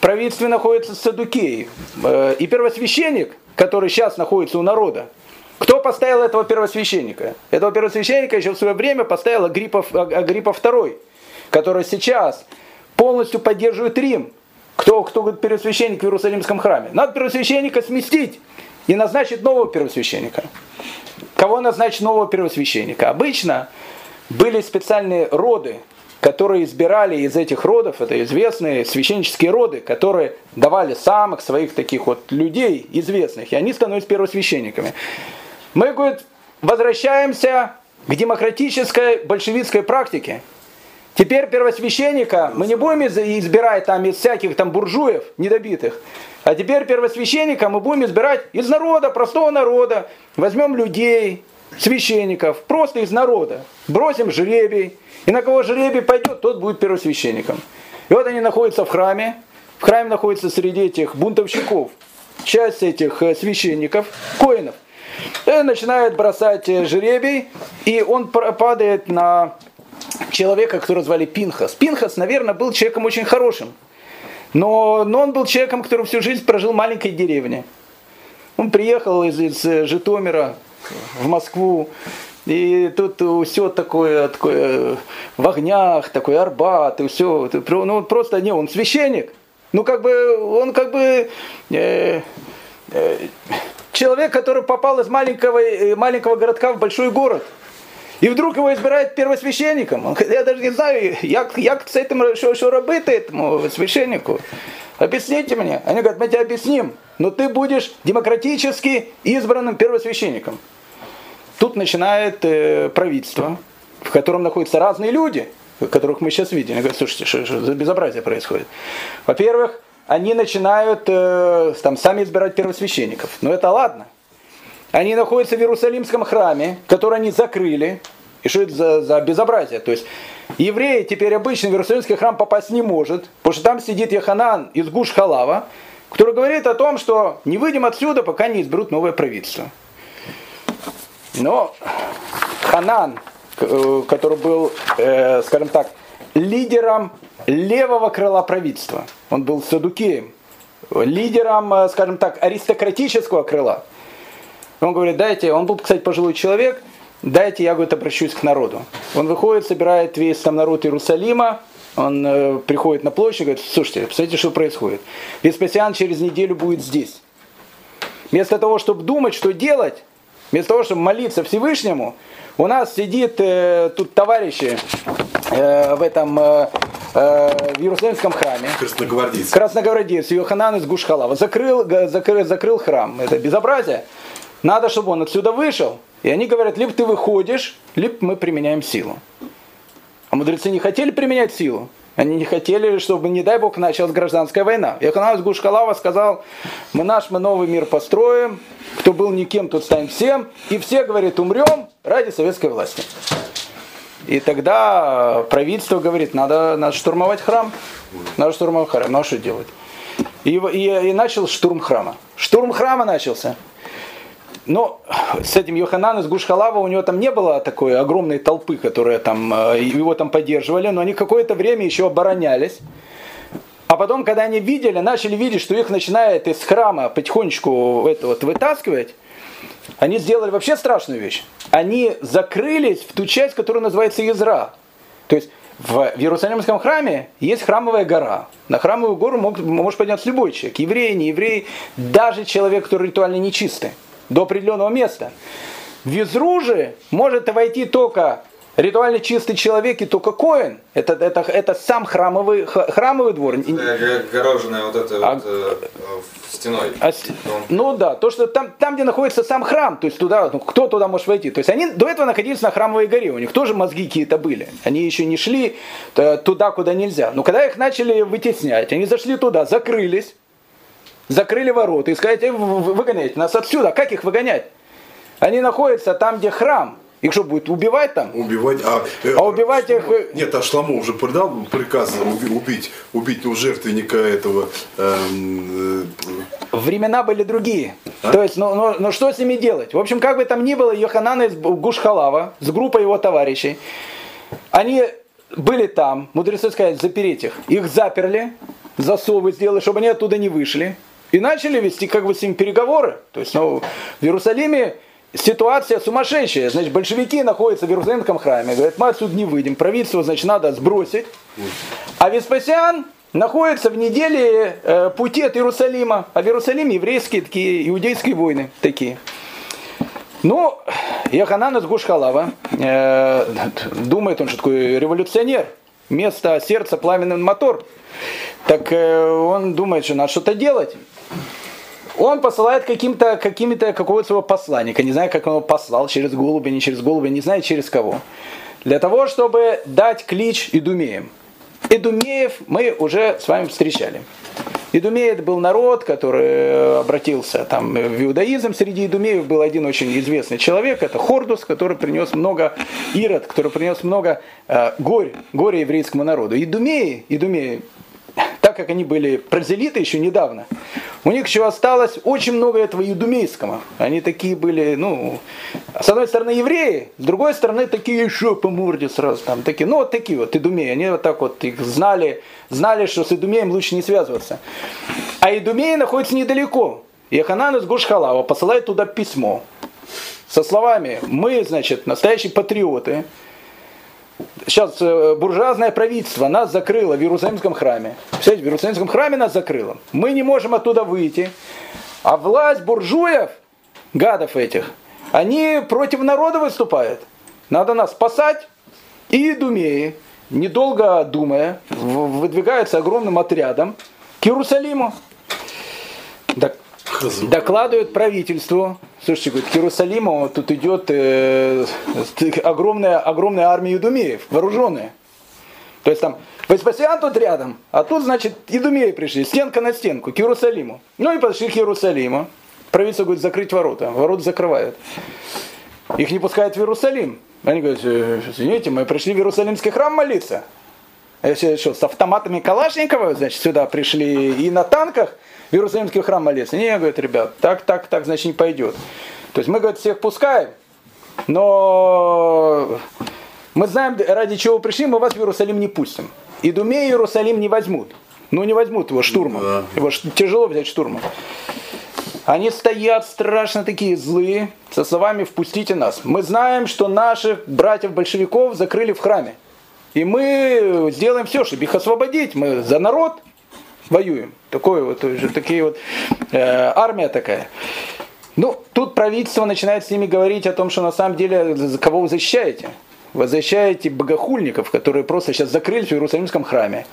S1: правительстве находится Садукей. Э, и первосвященник, который сейчас находится у народа, кто поставил этого первосвященника? Этого первосвященника еще в свое время поставил Агриппа, Агриппа II, который сейчас полностью поддерживает Рим. Кто, кто первосвященник в Иерусалимском храме? Надо первосвященника сместить и назначить нового первосвященника. Кого назначить нового первосвященника? Обычно были специальные роды, которые избирали из этих родов, это известные священнические роды, которые давали самых своих таких вот людей известных, и они становятся первосвященниками. Мы, говорит, возвращаемся к демократической большевистской практике. Теперь первосвященника мы не будем избирать там из всяких там буржуев недобитых, а теперь первосвященника мы будем избирать из народа, простого народа. Возьмем людей, священников, просто из народа. Бросим жребий, и на кого жребий пойдет, тот будет первосвященником. И вот они находятся в храме. В храме находится среди этих бунтовщиков часть этих э, священников, коинов. И начинает бросать э, жребий, и он падает на человека, которого звали Пинхас. Пинхас, наверное, был человеком очень хорошим. Но, но он был человеком, который всю жизнь прожил в маленькой деревне. Он приехал из, из э, Житомира в Москву, и тут все такое, такое в огнях, такой арбат, и все. Ну, просто не, он священник. Ну, как бы, он как бы э, э, человек, который попал из маленького, э, маленького городка в большой город. И вдруг его избирают первосвященником. Он, я даже не знаю, як, як с этим, что, что робити этому священнику. Объясните мне. Они говорят, мы тебе объясним, но ты будешь демократически избранным первосвященником. Тут начинает э, правительство, в котором находятся разные люди, которых мы сейчас видим. Они говорят, слушайте, что, что за безобразие происходит? Во-первых, они начинают э, там, сами избирать первосвященников. Но это ладно. Они находятся в Иерусалимском храме, который они закрыли. И что это за, за безобразие? То есть евреи теперь обычно в Иерусалимский храм попасть не может, потому что там сидит Яханан из Гуш-Халава, который говорит о том, что не выйдем отсюда, пока не изберут новое правительство. Но Ханан, э, который был, э, скажем так, лидером левого крыла правительства, он был садукеем, лидером, э, скажем так, аристократического крыла. Он говорит, дайте, он был, кстати, пожилой человек, дайте я, говорит, обращусь к народу. Он выходит, собирает весь там народ Иерусалима, он э, приходит на площадь и говорит, слушайте, посмотрите, что происходит. Веспасиан через неделю будет здесь. Вместо того, чтобы думать, что делать, Вместо того, чтобы молиться Всевышнему, у нас сидит э, тут товарищи э, в этом э, э, в Иерусалимском храме.
S2: Красногвардейцы.
S1: Красногвардейцы, Йоханан из Гушхалава. Закрыл, закрыл, закрыл храм. Это безобразие. Надо, чтобы он отсюда вышел. И они говорят, либо ты выходишь, либо мы применяем силу. А мудрецы не хотели применять силу. Они не хотели, чтобы, не дай бог, началась гражданская война. Яханан Гушкалава сказал, мы наш, мы новый мир построим, кто был никем, тот станет всем, и все, говорит, умрем ради советской власти. И тогда правительство говорит, надо, надо штурмовать храм. Надо штурмовать храм. Ну а что делать? И, и, и начал штурм храма. Штурм храма начался. Но с этим Йохананом из Гушхалава у него там не было такой огромной толпы, которая там э, его там поддерживали, но они какое-то время еще оборонялись. А потом, когда они видели, начали видеть, что их начинает из храма потихонечку это вот вытаскивать, они сделали вообще страшную вещь. Они закрылись в ту часть, которая называется Изра. То есть в Иерусалимском храме есть храмовая гора. На храмовую гору мог, может подняться любой человек. Еврей, не еврей, даже человек, который ритуально нечистый. До определенного места. В Изру же может войти только ритуально чистый человек и только коин. Это, это, это сам храмовый, храмовый двор.
S3: Огороженная вот эта а, вот, э, стеной.
S1: А, ну да, то, что там, там, где находится сам храм, то есть туда, ну, кто туда может войти. То есть они до этого находились на храмовой горе, у них тоже мозги какие-то были. Они еще не шли туда, куда нельзя. Но когда их начали вытеснять, они зашли туда, закрылись, закрыли ворота и сказали, выгоняйте нас отсюда. Как их выгонять? Они находятся там, где храм. Их что, будет убивать там?
S2: Убивать, а,
S1: э, а убивать их... Э,
S2: нет, а Шламо уже продал приказ убить, убить у жертвенника этого... Эм,
S1: э... Времена были другие. А? То есть, ну, ну, ну что с ними делать? В общем, как бы там ни было, Йоханан из Гушхалава с группой его товарищей, они были там, мудрецы сказать, запереть их. Их заперли, засовы сделали, чтобы они оттуда не вышли. И начали вести как бы с ним переговоры. То есть, ну, в Иерусалиме ситуация сумасшедшая. Значит, большевики находятся в Иерусалимском храме. Говорят, мы отсюда не выйдем. Правительство, значит, надо сбросить. А Веспасиан находится в неделе э, пути от Иерусалима. А в Иерусалиме еврейские такие, иудейские войны такие. Ну, Яханан из Гушхалава, э, думает он, что такой революционер. Место сердца пламенный мотор. Так э, он думает, что надо что-то делать он посылает каким-то, какими-то, какого-то своего посланника, не знаю, как он его послал, через голубя, не через голубя, не знаю через кого, для того, чтобы дать клич Идумеям. Идумеев мы уже с вами встречали. Идумеи это был народ, который обратился там, в иудаизм. Среди идумеев был один очень известный человек, это Хордус, который принес много, Ирод, который принес много э, горь, горе еврейскому народу. Идумеи, идумеи так как они были прозелиты еще недавно, у них еще осталось очень много этого юдумейского. Они такие были, ну, с одной стороны евреи, с другой стороны такие еще по морде сразу там, такие, ну вот такие вот идумеи, они вот так вот их знали, знали, что с идумеем лучше не связываться. А идумеи находятся недалеко. И Ханан из Гушхалава посылает туда письмо со словами, мы, значит, настоящие патриоты, сейчас э, буржуазное правительство нас закрыло в Иерусалимском храме. Представляете, в Иерусалимском храме нас закрыло. Мы не можем оттуда выйти. А власть буржуев, гадов этих, они против народа выступают. Надо нас спасать. И Думеи, недолго думая, выдвигаются огромным отрядом к Иерусалиму. Так докладывают правительству, слушайте, говорит, к Иерусалиму тут идет э, огромная, огромная армия идумеев, вооруженная. То есть там Веспасиан тут рядом, а тут, значит, идумеи пришли, стенка на стенку, к Иерусалиму. Ну и подошли к Иерусалиму. Правительство говорит, закрыть ворота. Ворота закрывают. Их не пускают в Иерусалим. Они говорят, «Э, извините, мы пришли в Иерусалимский храм молиться. А что, с автоматами Калашникова, значит, сюда пришли и на танках в Иерусалимский храм молиться. Не, говорят, ребят, так, так, так, значит, не пойдет. То есть мы, говорит, всех пускаем, но мы знаем, ради чего вы пришли, мы вас в Иерусалим не пустим. И Думе Иерусалим не возьмут. Ну, не возьмут его штурмом. Да. Его тяжело взять штурмом. Они стоят страшно такие злые, со словами «впустите нас». Мы знаем, что наших братьев-большевиков закрыли в храме. И мы сделаем все, чтобы их освободить. Мы за народ воюем. Такое вот, уже такие вот, э, армия такая. Ну, тут правительство начинает с ними говорить о том, что на самом деле, кого вы защищаете? Вы защищаете богохульников, которые просто сейчас закрылись в Иерусалимском храме.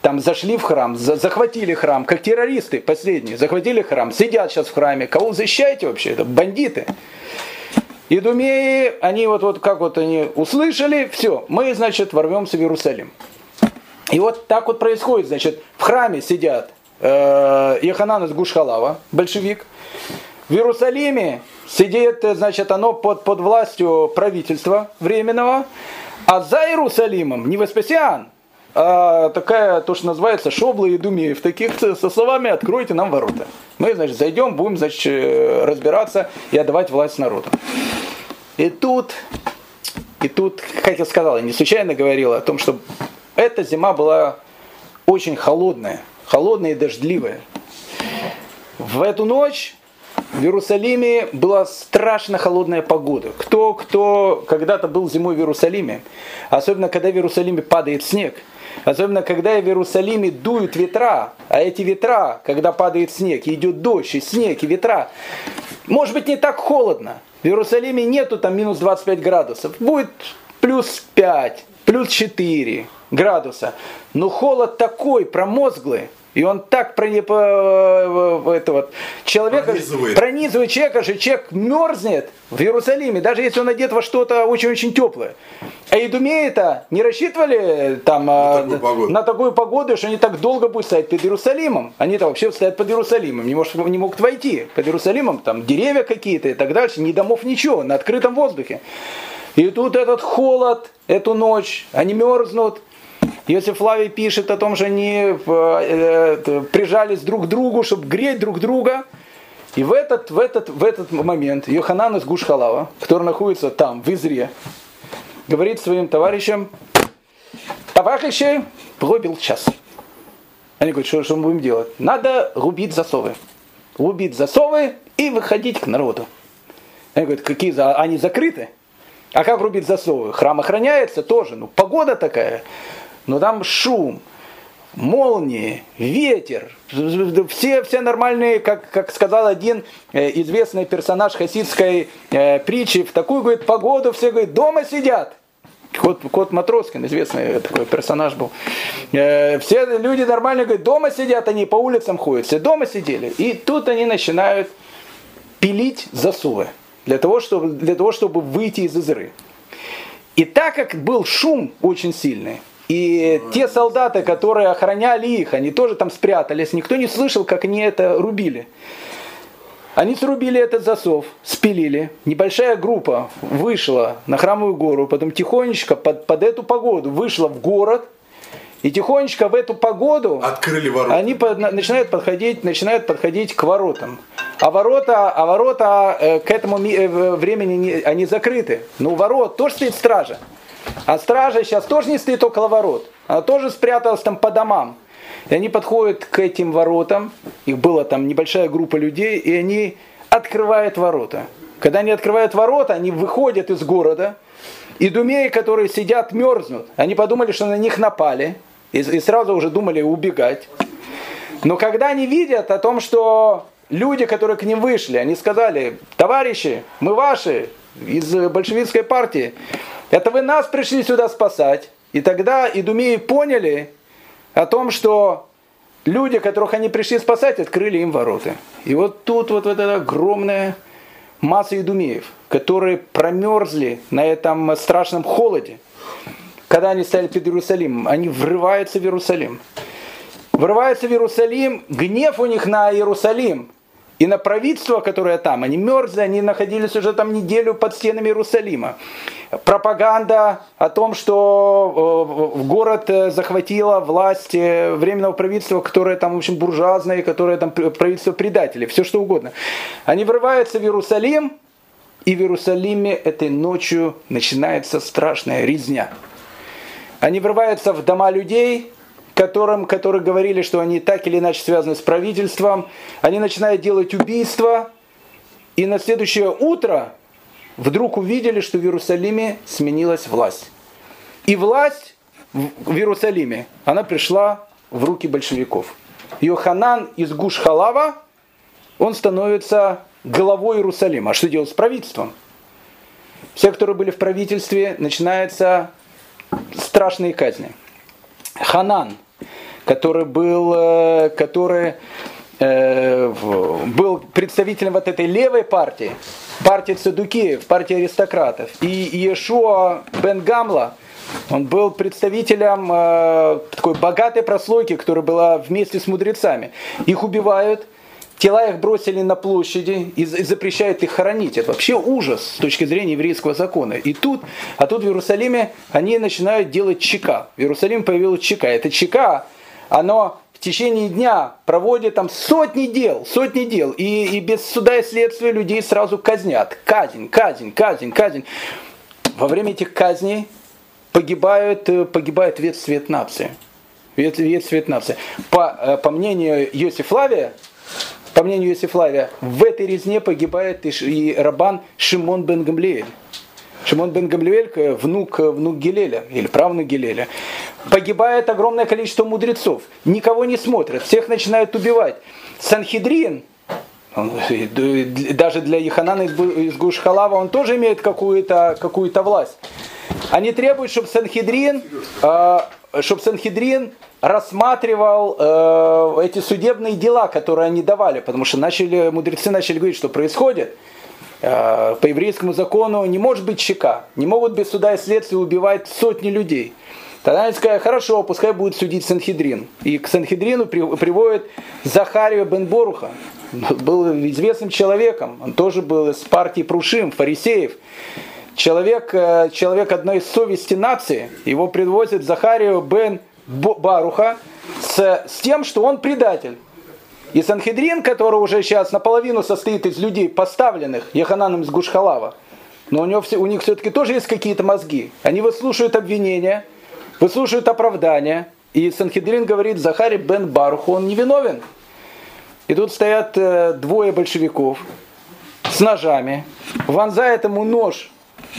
S1: Там зашли в храм, захватили храм, как террористы последние, захватили храм, сидят сейчас в храме. Кого вы защищаете вообще? Это бандиты. Идумеи, они вот, вот как вот они услышали, все, мы, значит, ворвемся в Иерусалим. И вот так вот происходит, значит, в храме сидят э, из Гушхалава, большевик, в Иерусалиме сидит, значит, оно под, под властью правительства временного, а за Иерусалимом не Веспасиан, а такая, то, что называется, шобла и думеев, таких со словами «откройте нам ворота». Мы, значит, зайдем, будем, значит, э, разбираться и отдавать власть народу. И тут, и тут, как я сказал, я не случайно говорил о том, что эта зима была очень холодная, холодная и дождливая. В эту ночь в Иерусалиме была страшно холодная погода. Кто, кто когда-то был зимой в Иерусалиме, особенно когда в Иерусалиме падает снег, особенно когда в Иерусалиме дуют ветра, а эти ветра, когда падает снег, идет дождь, и снег, и ветра, может быть не так холодно. В Иерусалиме нету там минус 25 градусов, будет плюс 5, плюс 4 градуса. Но холод такой промозглый, и он так про, это вот, человека пронизывает. пронизывает человека, что человек мерзнет в Иерусалиме, даже если он одет во что-то очень-очень теплое. А Идумеи-то не рассчитывали там, на, а, такую на такую погоду, что они так долго будут стоять под Иерусалимом. Они-то вообще стоят под Иерусалимом, не, может, не могут войти. Под Иерусалимом там деревья какие-то и так дальше, ни домов, ничего, на открытом воздухе. И тут этот холод, эту ночь, они мерзнут, Иосиф Флавий пишет о том, что они э, прижались друг к другу, чтобы греть друг друга. И в этот, в этот, в этот момент Йоханан из Гушхалава, который находится там, в Изре, говорит своим товарищам, товарищи, пробил час. Они говорят, что, что мы будем делать? Надо рубить засовы. Рубить засовы и выходить к народу. Они говорят, какие за... они закрыты? А как рубить засовы? Храм охраняется тоже. Ну, погода такая но там шум, молнии, ветер, все, все нормальные, как, как сказал один э, известный персонаж хасидской э, притчи, в такую, говорит, погоду все, говорит, дома сидят. Кот, кот Матроскин, известный такой персонаж был. Э, все люди нормально, говорят, дома сидят, они по улицам ходят, все дома сидели. И тут они начинают пилить засувы для того, чтобы, для того, чтобы выйти из Изры. И так как был шум очень сильный, и те солдаты, которые охраняли их, они тоже там спрятались. Никто не слышал, как они это рубили. Они срубили этот засов, спилили. Небольшая группа вышла на храмовую гору, потом тихонечко под, под эту погоду вышла в город. И тихонечко в эту погоду
S2: Открыли ворота.
S1: они под, начинают, подходить, начинают подходить к воротам. А ворота, а ворота э, к этому э, времени не, они закрыты. Но у ворот тоже стоит стража. А стража сейчас тоже не стоит около ворот. Она тоже спряталась там по домам. И они подходят к этим воротам. Их была там небольшая группа людей. И они открывают ворота. Когда они открывают ворота, они выходят из города. И думеи, которые сидят, мерзнут. Они подумали, что на них напали. И, и сразу уже думали убегать. Но когда они видят о том, что люди, которые к ним вышли, они сказали, товарищи, мы ваши, из большевистской партии, это вы нас пришли сюда спасать. И тогда идумеи поняли о том, что люди, которых они пришли спасать, открыли им ворота. И вот тут вот, вот эта огромная масса идумеев, которые промерзли на этом страшном холоде. Когда они стояли перед Иерусалимом, они врываются в Иерусалим. Врываются в Иерусалим, гнев у них на Иерусалим – и на правительство, которое там, они мерзли, они находились уже там неделю под стенами Иерусалима. Пропаганда о том, что э, город э, захватила власть э, временного правительства, которое там, в общем, буржуазное, которое там правительство предателей, все что угодно. Они врываются в Иерусалим, и в Иерусалиме этой ночью начинается страшная резня. Они врываются в дома людей, которым, которые говорили, что они так или иначе связаны с правительством, они начинают делать убийства, и на следующее утро вдруг увидели, что в Иерусалиме сменилась власть. И власть в Иерусалиме, она пришла в руки большевиков. Йоханан из Гуш-Халава, он становится главой Иерусалима. А что делать с правительством? Все, которые были в правительстве, начинаются страшные казни. Ханан, который был, э, который был представителем вот этой левой партии, партии Цадукеев, партии аристократов, и Иешуа бен Гамла, Он был представителем э, такой богатой прослойки, которая была вместе с мудрецами. Их убивают, тела их бросили на площади и, и запрещают их хоронить. Это вообще ужас с точки зрения еврейского закона. И тут, а тут в Иерусалиме они начинают делать чека. В Иерусалиме появилась чека. Это чека, оно течение дня проводит там сотни дел, сотни дел. И, и без суда и следствия людей сразу казнят. Казнь, казнь, казнь, казнь. Во время этих казней погибает, э, погибает весь цвет нации. Весь, весь цвет нации. По, э, по мнению Йосиф Флавия, по мнению Йосиф Флавия, в этой резне погибает и рабан Шимон бен Гамлиэль. Шимон бен Гамлиэль, э, внук, внук Гелеля, или правнук Гелеля. Погибает огромное количество мудрецов. Никого не смотрят, всех начинают убивать. Санхедрин, даже для Иханана из Гушхалава он тоже имеет какую-то какую власть. Они требуют, чтобы Санхедрин, э, чтобы Санхедрин рассматривал э, эти судебные дела, которые они давали, потому что начали, мудрецы начали говорить, что происходит. Э, по еврейскому закону не может быть щека, не могут без суда и следствия убивать сотни людей. Тогда они сказали, хорошо, пускай будет судить Санхедрин. И к Санхедрину приводит Захария бен Боруха. Был известным человеком, он тоже был из партии Прушим, фарисеев человек, э, человек одной из совести нации, его привозит Захарию бен Баруха с, с тем, что он предатель. И Санхедрин, который уже сейчас наполовину состоит из людей, поставленных Яхананом из Гушхалава, но у, него у них все-таки тоже есть какие-то мозги. Они выслушивают обвинения, выслушивают оправдания. И Санхедрин говорит, Захари бен Баруху, он невиновен. И тут стоят э, двое большевиков с ножами, вонзают ему нож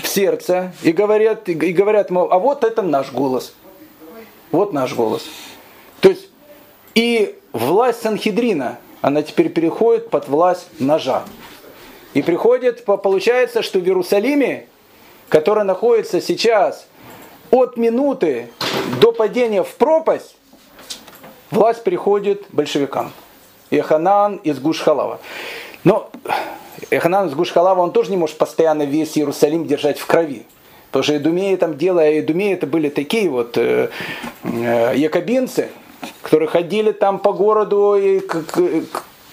S1: в сердце и говорят, и говорят ему, а вот это наш голос. Вот наш голос. То есть и власть Санхедрина, она теперь переходит под власть ножа. И приходит, получается, что в Иерусалиме, который находится сейчас от минуты до падения в пропасть, власть приходит большевикам. Иханан из Гушхалава. Но Эханан из Гушхалава, он тоже не может постоянно весь Иерусалим держать в крови. Потому что Эдумеи там дело, а Эдумеи это были такие вот э, э, якобинцы, которые ходили там по городу и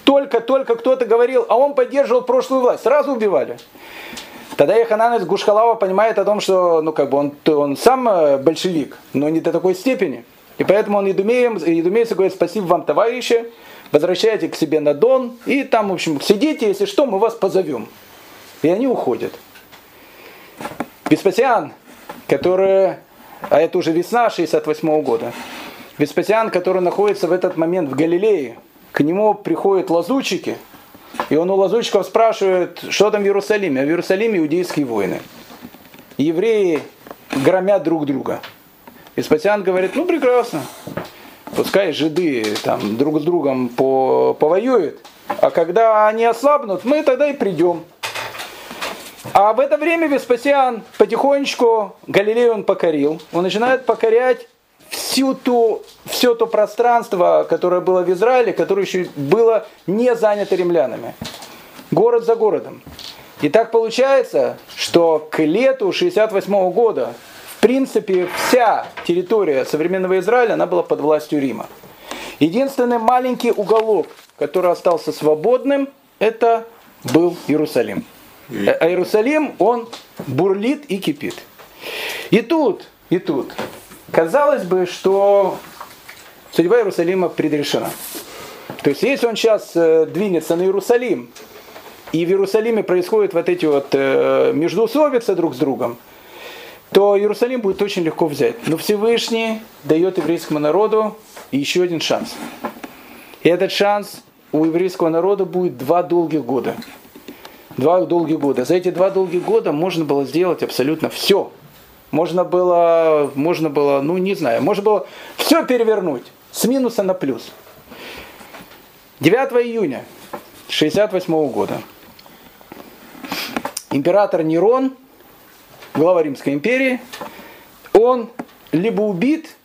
S1: только-только кто-то говорил, а он поддерживал прошлую власть, сразу убивали. Тогда Яханан из Гушхалава понимает о том, что ну, как бы он, он сам э, большевик, но не до такой степени. И поэтому он едумеем, едумейцы говорит, спасибо вам, товарищи, возвращайте к себе на Дон, и там, в общем, сидите, если что, мы вас позовем. И они уходят. Веспасиан, который, а это уже весна 68 -го года, Веспасиан, который находится в этот момент в Галилее, к нему приходят лазутчики, и он у лазутчиков спрашивает, что там в Иерусалиме. А в Иерусалиме иудейские войны. Евреи громят друг друга. Веспасиан говорит, ну прекрасно, Пускай жиды там друг с другом по, повоюют, а когда они ослабнут, мы тогда и придем. А в это время Веспасиан потихонечку Галилею он покорил. Он начинает покорять всю ту, все то пространство, которое было в Израиле, которое еще было не занято римлянами. Город за городом. И так получается, что к лету 68 года принципе, вся территория современного Израиля, она была под властью Рима. Единственный маленький уголок, который остался свободным, это был Иерусалим. А Иерусалим, он бурлит и кипит. И тут, и тут, казалось бы, что судьба Иерусалима предрешена. То есть, если он сейчас э, двинется на Иерусалим, и в Иерусалиме происходят вот эти вот э, междуусобицы друг с другом, то Иерусалим будет очень легко взять. Но Всевышний дает еврейскому народу еще один шанс. И этот шанс у еврейского народа будет два долгих года. Два долгих года. За эти два долгих года можно было сделать абсолютно все. Можно было, можно было, ну не знаю, можно было все перевернуть с минуса на плюс. 9 июня 1968 года император Нерон глава Римской империи, он либо убит,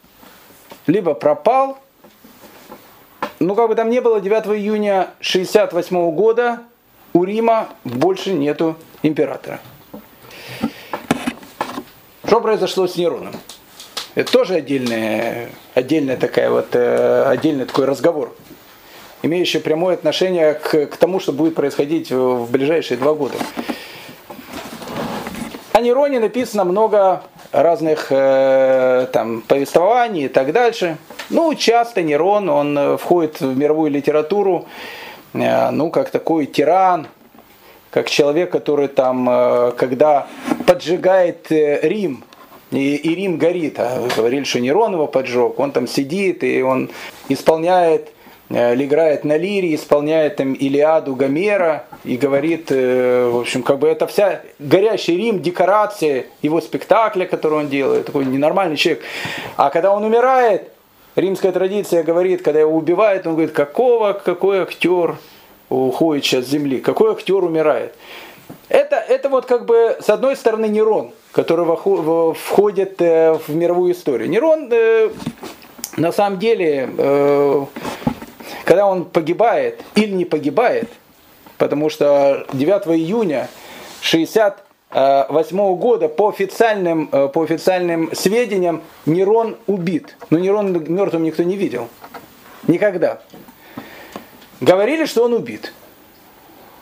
S1: либо пропал. Ну, как бы там ни было, 9 июня 68 года у Рима больше нету императора. Что произошло с Нероном? Это тоже отдельная, отдельная такая вот, э, отдельный такой разговор, имеющий прямое отношение к, к тому, что будет происходить в ближайшие два года. О Нероне написано много разных э, там, повествований и так дальше. Ну, часто Нерон, он э, входит в мировую литературу, э, ну, как такой тиран, как человек, который там, э, когда поджигает э, Рим, и, и Рим горит, а говорили, что Нерон его поджег, он там сидит, и он исполняет Э, или играет на лире, исполняет там Илиаду Гомера и говорит, э, в общем, как бы это вся горящий Рим, декорация его спектакля, который он делает, такой ненормальный человек. А когда он умирает, римская традиция говорит, когда его убивают, он говорит, какого, какой актер уходит сейчас земли, какой актер умирает. Это, это вот как бы с одной стороны Нерон, который входит э, в мировую историю. Нерон на самом деле когда он погибает или не погибает, потому что 9 июня 68 года по официальным, э, по официальным сведениям Нерон убит. Но Нерон мертвым никто не видел. Никогда. Говорили, что он убит.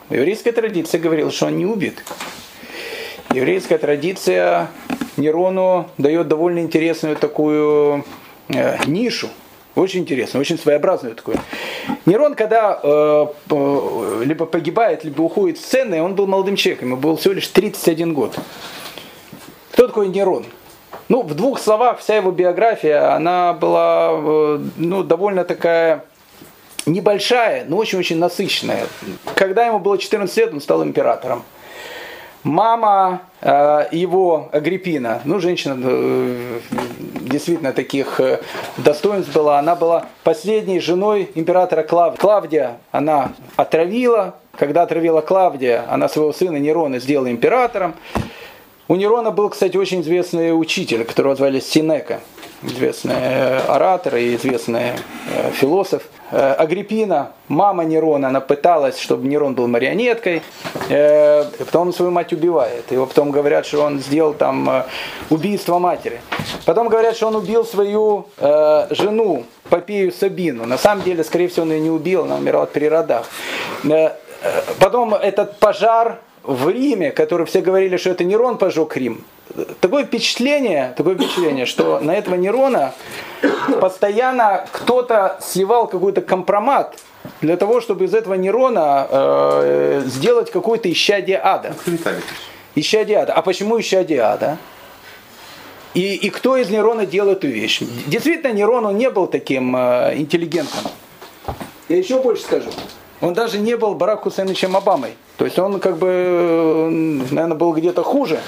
S1: Еврейская традиция говорила, что он не убит. Еврейская традиция Нерону дает довольно интересную такую э, нишу – очень интересно, очень своеобразное такое. Нерон, когда э, либо погибает, либо уходит с сцены, он был молодым человеком, ему был всего лишь 31 год. Кто такой Нерон? Ну, в двух словах, вся его биография, она была э, ну, довольно такая небольшая, но очень-очень насыщенная. Когда ему было 14 лет, он стал императором. Мама э, его Агриппина, ну, женщина э, действительно таких э, достоинств была, она была последней женой императора Клав... Клавдия. Она отравила, когда отравила Клавдия, она своего сына Нерона сделала императором. У Нерона был, кстати, очень известный учитель, которого звали Синека, известный э, оратор и известный э, философ. Э, Агриппина, мама Нерона, она пыталась, чтобы Нерон был марионеткой, потом он свою мать убивает. Его потом говорят, что он сделал там убийство матери. Потом говорят, что он убил свою жену, Попею Сабину. На самом деле, скорее всего, он ее не убил, она умерла при родах. Потом этот пожар в Риме, который все говорили, что это Нерон пожег Рим, такое впечатление, такое впечатление, что на этого Нерона постоянно кто-то сливал какой-то компромат для того, чтобы из этого Нерона э, сделать какое-то исчадие ада. Исчадие ада. А почему исчадие ада? И, и кто из Нерона делал эту вещь? Действительно, Нерон он не был таким э, интеллигентным. Я еще больше скажу. Он даже не был Барак Хусейновичем Обамой. То есть он как бы, наверное, был где-то хуже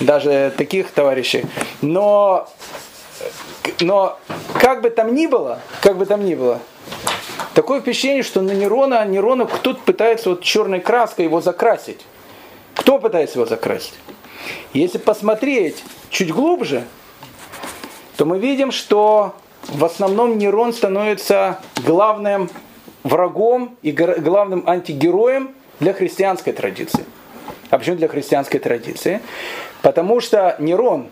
S1: даже таких товарищей. Но, но как бы там ни было, как бы там ни было, такое впечатление, что на Нерона, Нерона кто-то пытается вот черной краской его закрасить. Кто пытается его закрасить? Если посмотреть чуть глубже, то мы видим, что в основном Нерон становится главным врагом и главным антигероем для христианской традиции. А почему для христианской традиции? Потому что Нерон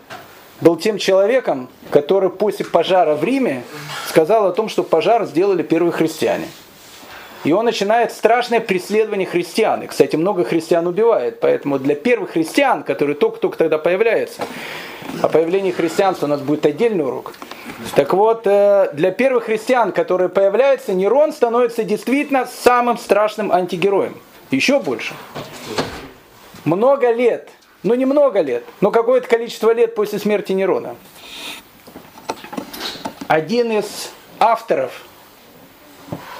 S1: был тем человеком, который после пожара в Риме сказал о том, что пожар сделали первые христиане. И он начинает страшное преследование христиан. И, кстати, много христиан убивает. Поэтому для первых христиан, которые только-только тогда появляются, о появлении христианства у нас будет отдельный урок. Так вот, э, для первых христиан, которые появляются, Нерон становится действительно самым страшным антигероем. Еще больше. Много лет, ну не много лет, но какое-то количество лет после смерти Нерона. Один из авторов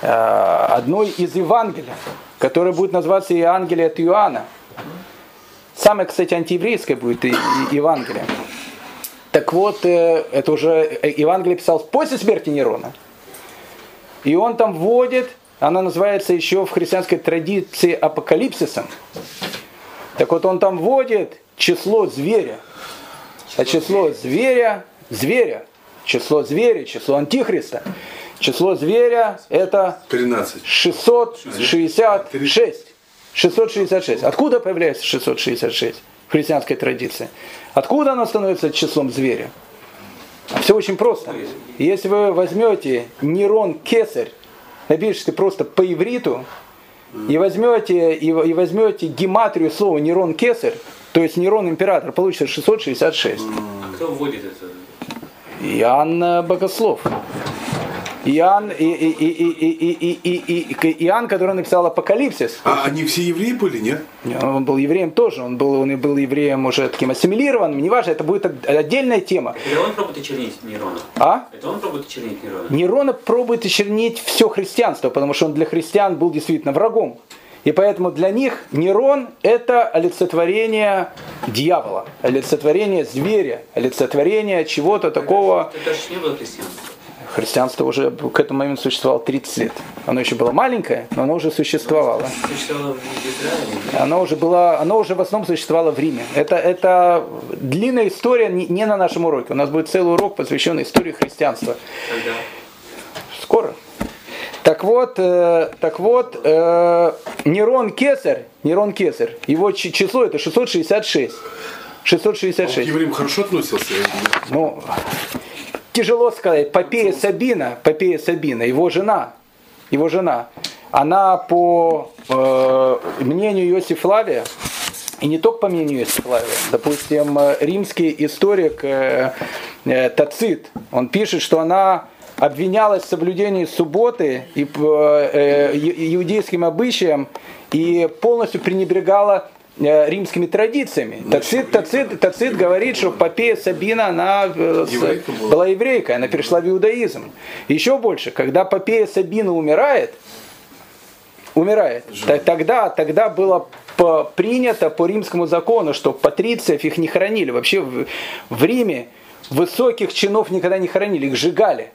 S1: э, одной из Евангелий, которая будет называться Евангелие от Иоанна. Самое, кстати, антиеврейское будет Евангелие. Так вот, э, это уже Евангелие писал после смерти Нерона. И он там вводит она называется еще в христианской традиции апокалипсисом. Так вот он там вводит число зверя. А число зверя, зверя, число зверя, число антихриста. Число зверя это 13. 666. 666. Откуда появляется 666 в христианской традиции? Откуда оно становится числом зверя? Все очень просто. Если вы возьмете Нерон Кесарь, напишите просто по ивриту, и возьмете, и, и возьмете гематрию слова Нерон Кесарь, то есть Нерон император, получится 666.
S4: А кто вводит это?
S1: Иоанн Богослов. Иоанн, и, и, и, и, и, и, и, Иоанн, который написал Апокалипсис.
S2: А они все евреи были, нет?
S1: Он был евреем тоже, он был, он и был евреем уже таким ассимилированным, неважно, это будет отдельная тема.
S4: Это он пробует очернить Нерона?
S1: А?
S4: Это он пробует очернить Нерона?
S1: Нерона пробует очернить все христианство, потому что он для христиан был действительно врагом. И поэтому для них Нерон – это олицетворение дьявола, олицетворение зверя, олицетворение чего-то такого.
S4: Это же не было христианство
S1: христианство уже к этому моменту существовало 30 лет. Оно еще было маленькое, но оно уже существовало. Оно уже было, оно уже в основном существовало в Риме. Это, это длинная история не на нашем уроке. У нас будет целый урок, посвященный истории христианства. Скоро. Так вот, э, так вот, э, Нерон Кесарь, Нерон Кесарь, его число это 666. 666. А к
S2: евреям хорошо относился?
S1: Ну, тяжело сказать, Попея Сабина, Попея Сабина, его жена, его жена, она по э, мнению Иосифа Флавия, и не только по мнению Иосифа Флавия, допустим, римский историк э, э, Тацит, он пишет, что она обвинялась в соблюдении субботы и э, иудейским обычаям и полностью пренебрегала Э, римскими традициями. Тацит, Тацит, Тацит говорит, что Попея Сабина, она э, еврейка была еврейкой, она перешла в иудаизм. Еще больше, когда Попея Сабина умирает, умирает, тогда, тогда было принято по римскому закону, что патрициев их не хоронили. Вообще в, в Риме высоких чинов никогда не хоронили, их сжигали.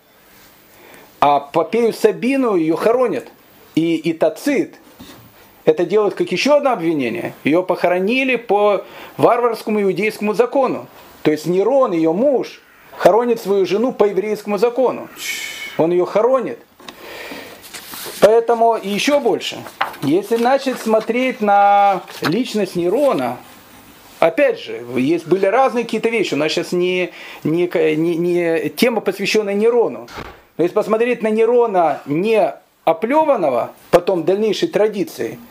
S1: А Попею Сабину ее хоронят. И, и Тацит, это делают как еще одно обвинение. Ее похоронили по варварскому иудейскому закону. То есть Нерон, ее муж, хоронит свою жену по еврейскому закону. Он ее хоронит. Поэтому еще больше. Если начать смотреть на личность Нерона, опять же, есть, были разные какие-то вещи. У нас сейчас не, не, не, не тема, посвященная Нерону. Но если посмотреть на Нерона не оплеванного, потом дальнейшей традиции –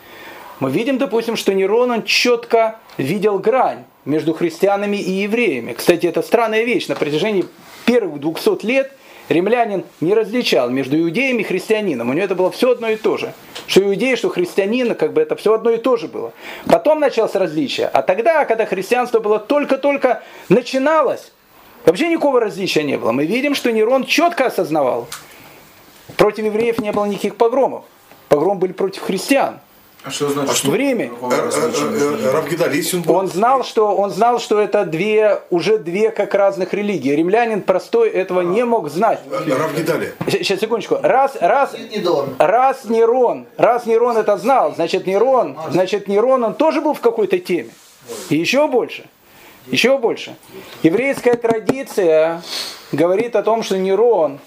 S1: мы видим, допустим, что Нерон он четко видел грань между христианами и евреями. Кстати, это странная вещь. На протяжении первых 200 лет римлянин не различал между иудеем и христианином. У него это было все одно и то же. Что иудей, что христианин, как бы это все одно и то же было. Потом началось различие. А тогда, когда христианство было только-только начиналось, вообще никакого различия не было. Мы видим, что Нерон четко осознавал. Против евреев не было никаких погромов. Погром были против христиан.
S2: А что значит? А что?
S1: Время.
S2: Он...
S1: Он знал, что он знал, что это две уже две как разных религии. Римлянин простой этого не мог знать.
S2: Равгидали.
S1: Сейчас секундочку. Раз, раз, раз Нерон, раз Нерон это знал, значит Нерон, значит Нерон, он тоже был в какой-то теме. И еще больше. Еще больше. Еврейская традиция говорит о том, что Нерон,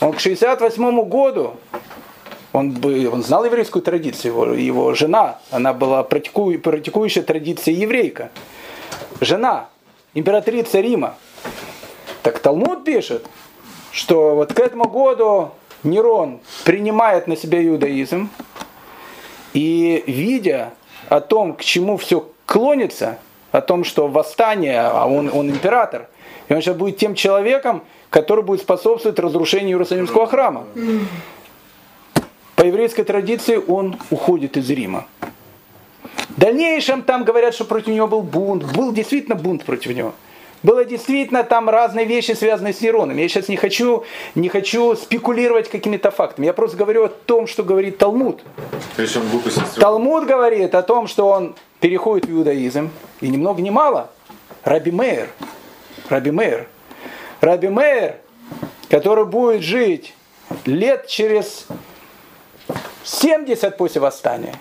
S1: он к 68 году он, бы, он знал еврейскую традицию, его, его жена, она была практикующая, практикующая традиция еврейка. Жена, императрица Рима. Так Талмуд пишет, что вот к этому году Нерон принимает на себя иудаизм, и видя о том, к чему все клонится, о том, что восстание, а он, он император, и он сейчас будет тем человеком, который будет способствовать разрушению Иерусалимского храма. По еврейской традиции он уходит из Рима. В дальнейшем там говорят, что против него был бунт. Был действительно бунт против него. Было действительно там разные вещи, связанные с Нероном. Я сейчас не хочу, не хочу спекулировать какими-то фактами. Я просто говорю о том, что говорит Талмуд. Талмуд говорит о том, что он переходит в иудаизм. И ни много ни мало. Раби Мейер. Раби Мейер. Раби Мейер, который будет жить лет через 70 после восстания,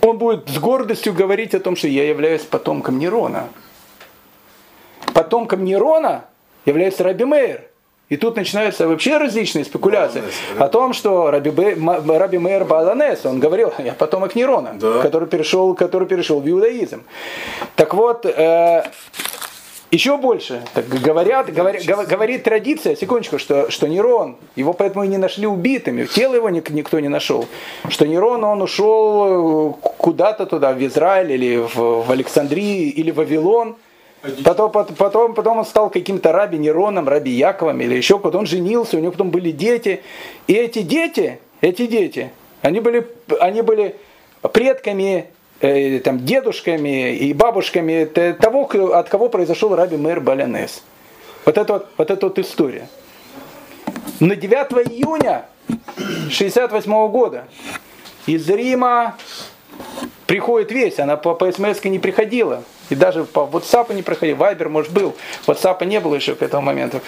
S1: он будет с гордостью говорить о том, что я являюсь потомком Нерона. Потомком Нерона является Раби Мейер. И тут начинаются вообще различные спекуляции о том, что Раби, Бе, Раби Мейер Баланес, он говорил, я потомок Нерона, да. который, перешел, который перешел в иудаизм. Так вот, э, Еще больше. Так говорят, говорят, говорит традиция, секундочку, что, что Нерон, его поэтому и не нашли убитым, тело его никто не нашел. Что Нерон, он ушел э, куда-то туда, в Израиль или в, в Александрии или в Вавилон. Потом, потом, потом он стал каким-то раби Нероном, раби Яковом или еще кто-то. Он женился, у него потом были дети. И эти дети, эти дети, они были, они были предками Э, там, дедушками и бабушками того, от кого произошел раби Мэр Балянес. Вот это вот, вот эта вот история. На 9 июня 68 года из Рима приходит весть, она по, по смс не приходила, и даже по WhatsApp не проходила, Вайбер, может, был, WhatsApp не было еще к этому моменту.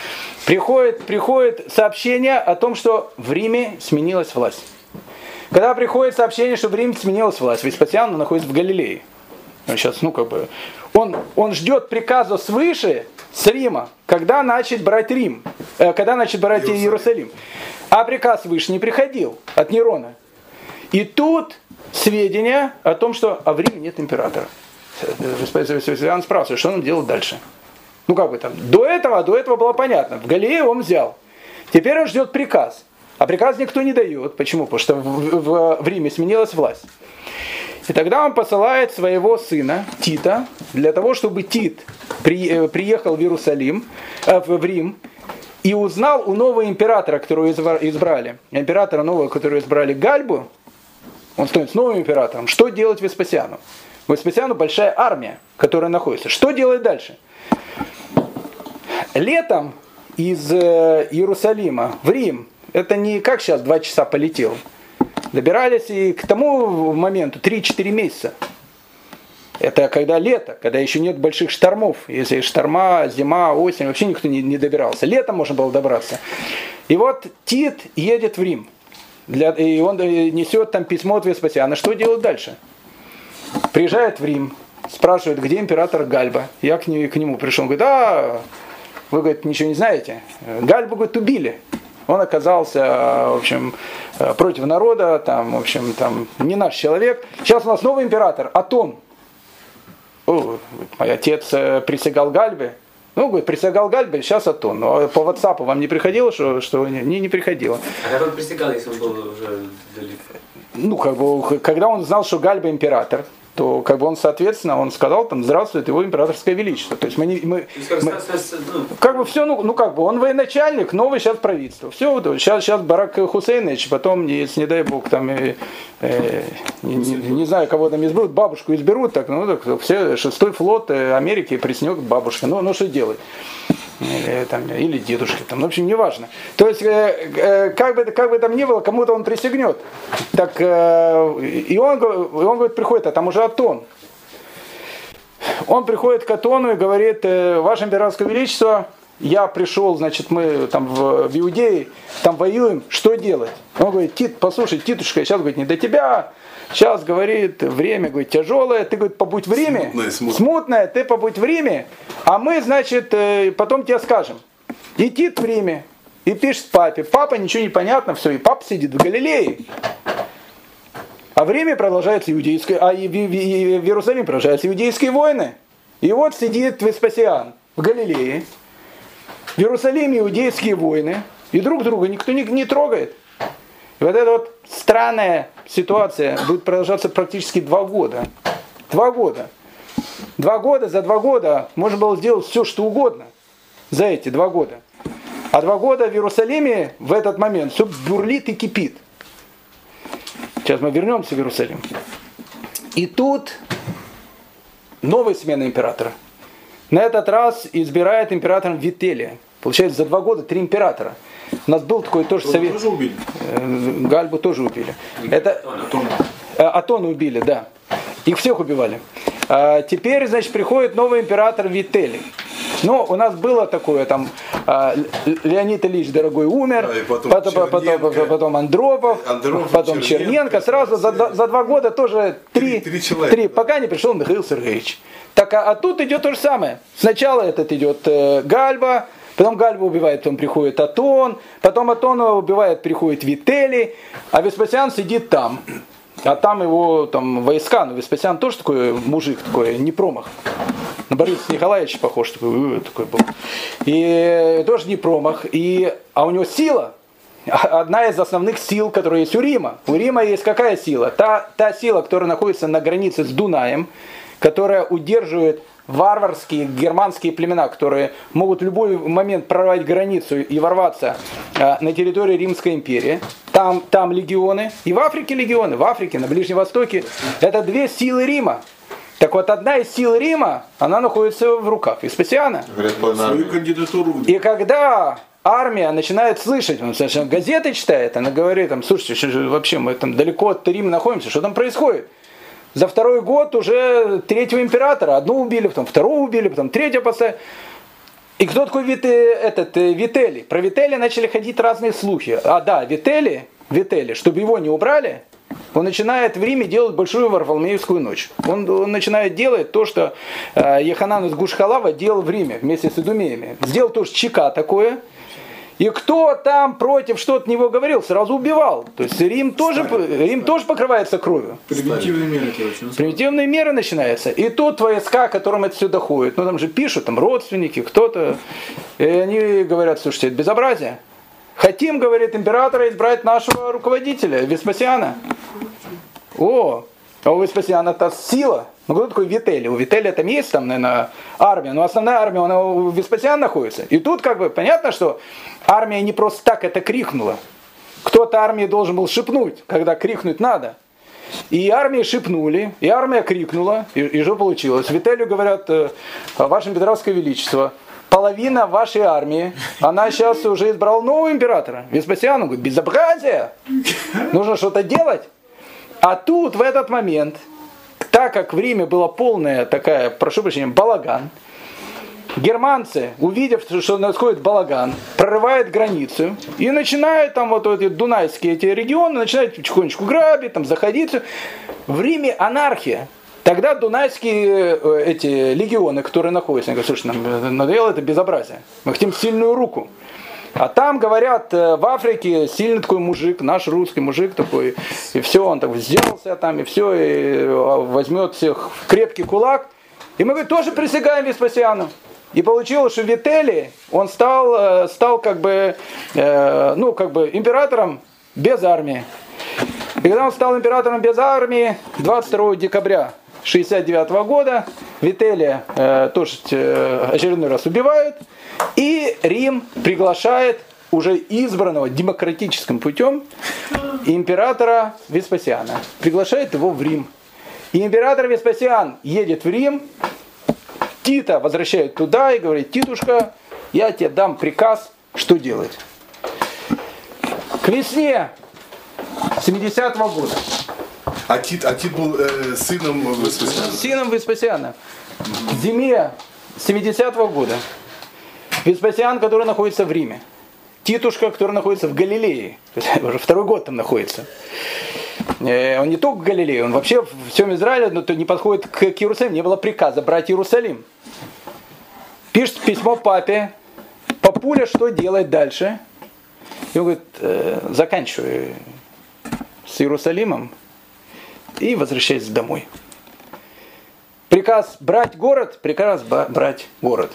S1: Приходит, приходит сообщение о том, что в Риме сменилась власть. Когда приходит сообщение, что в Риме сменилась власть, Веспасиан находится в Галилее. Он сейчас, ну как бы, он, он ждет приказа свыше с Рима, когда начать брать Рим, э, когда начать брать Иерусалим. Иерусалим. А приказ выше не приходил от Нерона. И тут сведения о том, что а в Риме нет императора. Веспасиан спрашивает, что он делает дальше. Ну как бы там, до этого, до этого было понятно. В Галилее он взял. Теперь он ждет приказ. А приказ никто не дает. Почему? Потому что в, в, в Риме сменилась власть. И тогда он посылает своего сына Тита для того, чтобы Тит при, э, приехал в Иерусалим, э, в Рим, и узнал у нового императора, которого избрали, императора нового, которого избрали Гальбу, он стоит с новым императором, что делать Веспасиану? Веспасиану большая армия, которая находится. Что делать дальше? Летом из э, Иерусалима в Рим это не как сейчас два часа полетел. Добирались и к тому моменту 3-4 месяца. Это когда лето, когда еще нет больших штормов. Если шторма, зима, осень, вообще никто не, не добирался. Летом можно было добраться. И вот Тит едет в Рим. Для, и он э, несет там письмо от Веспасиана. Что делать дальше? Приезжает в Рим, спрашивает, где император Гальба. Я к, нему, к нему пришел. Он говорит, а, вы, говорит, ничего не знаете. Гальбу, говорит, убили. Он оказался, в общем, против народа, там, в общем, там, не наш человек. Сейчас у нас новый император, Атон. О, мой отец э, присягал Гальбе. Ну, говорит, присягал Гальбе, сейчас Атон. Но по WhatsApp вам не приходило, что, что не, не приходило.
S4: А как он присягал, если он был уже далеко?
S1: Ну, как бы, когда он знал, что Гальба император, то как бы он, соответственно, он сказал там, здравствует его императорское величество. То есть мы, не, мы, мы ну, как бы все, ну, ну как бы он военачальник, новый сейчас правительство. Все, сейчас, сейчас Барак Хусейнович, потом, если не дай бог, там, э, э, не, не, не знаю, кого там изберут, бабушку изберут, так, ну, так, все, шестой флот э, Америки приснет к бабушке. Ну, ну что делать? Или, там, или дедушки, там, в общем, неважно. То есть, э, э, как, бы, как бы там ни было, кому-то он присягнет. Так, э, и, он, и он говорит, приходит, а там уже Атон. Он приходит к Атону и говорит, э, Ваше Императорское Величество, я пришел, значит, мы там в, в Иудее, там воюем, что делать? Он говорит, Тит, послушай, Титушка, сейчас, говорит, не до тебя, Сейчас, говорит, время, говорит, тяжелое, ты, говорит, побудь в Риме. Смутное, смутное. смутное, ты побудь в Риме, а мы, значит, э, потом тебе скажем. И Тит в Риме, и пишет папе. Папа, ничего не понятно, все, и папа сидит в Галилее. А в Риме продолжается иудейское, а в, Иерусалиме продолжаются иудейские войны. И вот сидит Веспасиан в Галилее, в Иерусалиме иудейские войны, и друг друга никто не, не трогает. И вот эта вот странная ситуация будет продолжаться практически два года. Два года. Два года, за два года можно было сделать все, что угодно. За эти два года. А два года в Иерусалиме в этот момент все бурлит и кипит. Сейчас мы вернемся в Иерусалим. И тут новая смена императора. На этот раз избирает императором Вителия. Получается, за два года три императора. У нас был такой тоже совет. Тоже убили? Э, Гальбу тоже убили. Это... Атона. Э, Атона убили, да. Их всех убивали. А теперь, значит, приходит новый император Вителий. Ну, у нас было такое, там, а, Леонид Ильич Дорогой умер, да, потом, потом, потом, потом Андропов, Андропов потом Черненко. Черненко. Сразу за, за два года тоже три, три, три, человека, три пока не пришел Михаил Сергеевич. Так, а, а тут идет то же самое. Сначала этот идет э, Гальба, Потом Гальба убивает, потом приходит Атон, потом Атона убивает, приходит Вители, а Веспасиан сидит там. А там его там войска, но Веспасиан тоже такой мужик такой, не промах. На Бориса Николаевича похож такой, такой был. И тоже не промах. И, а у него сила, одна из основных сил, которая есть у Рима. У Рима есть какая сила? Та, та сила, которая находится на границе с Дунаем, которая удерживает варварские германские племена, которые могут в любой момент прорвать границу и ворваться э, на территорию Римской империи. Там, там легионы, и в Африке легионы, в Африке, на Ближнем Востоке. Это две силы Рима. Так вот, одна из сил Рима, она находится в руках Веспасиана. И когда армия начинает слышать, он совершенно газеты читает, она говорит, там, слушайте, что же вообще мы там далеко от Рима находимся, что там происходит? За второй год уже третьего императора, одну убили, потом второго убили, потом третьего поставили. И кто такой Вит, этот, э, Вители? Про Вители начали ходить разные слухи. А да, Вители, Вители, чтобы его не убрали, он начинает в Риме делать большую Варфоломеевскую ночь. Он, он начинает делать то, что э, Еханан из Гушхалава делал в Риме вместе с Идумеями. Сделал тоже чека такое, и кто там против что-то него говорил, сразу убивал. То есть Рим тоже, Рим тоже покрывается кровью.
S2: Примитивные меры, короче.
S1: Примитивные меры начинаются. И тут войска, которым это все доходит, ну там же пишут, там родственники, кто-то, и они говорят, слушайте, это безобразие. Хотим, говорит императора, избрать нашего руководителя, Веспасиана. О, а у Веспасиана-то сила. Ну кто такой Вители? У Вителия там есть там, наверное, армия, но основная армия, она у Веспасиана находится. И тут как бы понятно, что армия не просто так это крикнула. Кто-то армии должен был шепнуть, когда крикнуть надо. И армии шепнули, и армия крикнула, и, и что получилось? Вителю говорят, «Э, ваше императорское величество, половина вашей армии, она сейчас уже избрала нового императора. Веспасиан говорит, безобразие, нужно что-то делать. А тут в этот момент так как в Риме была полная такая, прошу прощения, балаган, германцы, увидев, что происходит балаган, прорывают границу и начинают там вот эти дунайские эти регионы, начинают потихонечку грабить, там заходить. В Риме анархия. Тогда дунайские э, эти легионы, которые находятся, они говорят, слушай, нам надоело это безобразие. Мы хотим сильную руку. А там, говорят, э, в Африке сильный такой мужик, наш русский мужик такой, и все, он так сделался там, и все, и э, возьмет всех в крепкий кулак. И мы, говорит, тоже присягаем Веспасиану. И получилось, что Вители, он стал, э, стал как бы, ну, как бы императором без армии. И когда он стал императором без армии, 22 декабря 69 года, Вителия э, тоже э, очередной раз убивают, и Рим приглашает уже избранного демократическим путем императора Веспасиана. Приглашает его в Рим. И император Веспасиан едет в Рим, Тита возвращает туда и говорит, Титушка, я тебе дам приказ, что делать. К весне 70-го года.
S2: А Тит, а Тит был э, сыном Веспасиана?
S1: Сыном Веспасиана. К зиме 70-го года Веспасиан, который находится в Риме. Титушка, который находится в Галилее. Уже второй год там находится. Э, он не только в Галилее, он вообще в всем Израиле но то не подходит к Иерусалиму. Не было приказа брать Иерусалим. Пишет письмо папе. Папуля что делать дальше? И он говорит, э, заканчивай с Иерусалимом и возвращайся домой. Приказ брать город, приказ брать город.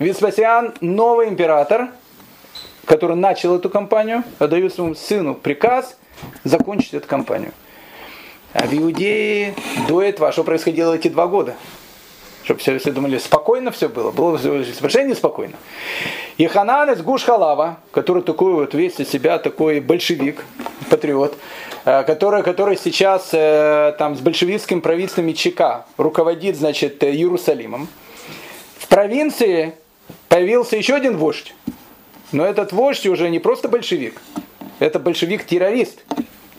S1: Веспасиан, новый император, который начал эту кампанию, отдает своему сыну приказ закончить эту кампанию. А в Иудее до этого, что происходило эти два года? Чтобы все, все думали, спокойно все было, было совершенно неспокойно. И Ханан из Гуш-Халава, который такой вот весь из себя такой большевик, патриот, э, который, который сейчас э, там с большевистским правительством ЧК руководит, значит, Иерусалимом. В провинции появился еще один вождь. Но этот вождь уже не просто большевик, это большевик-террорист.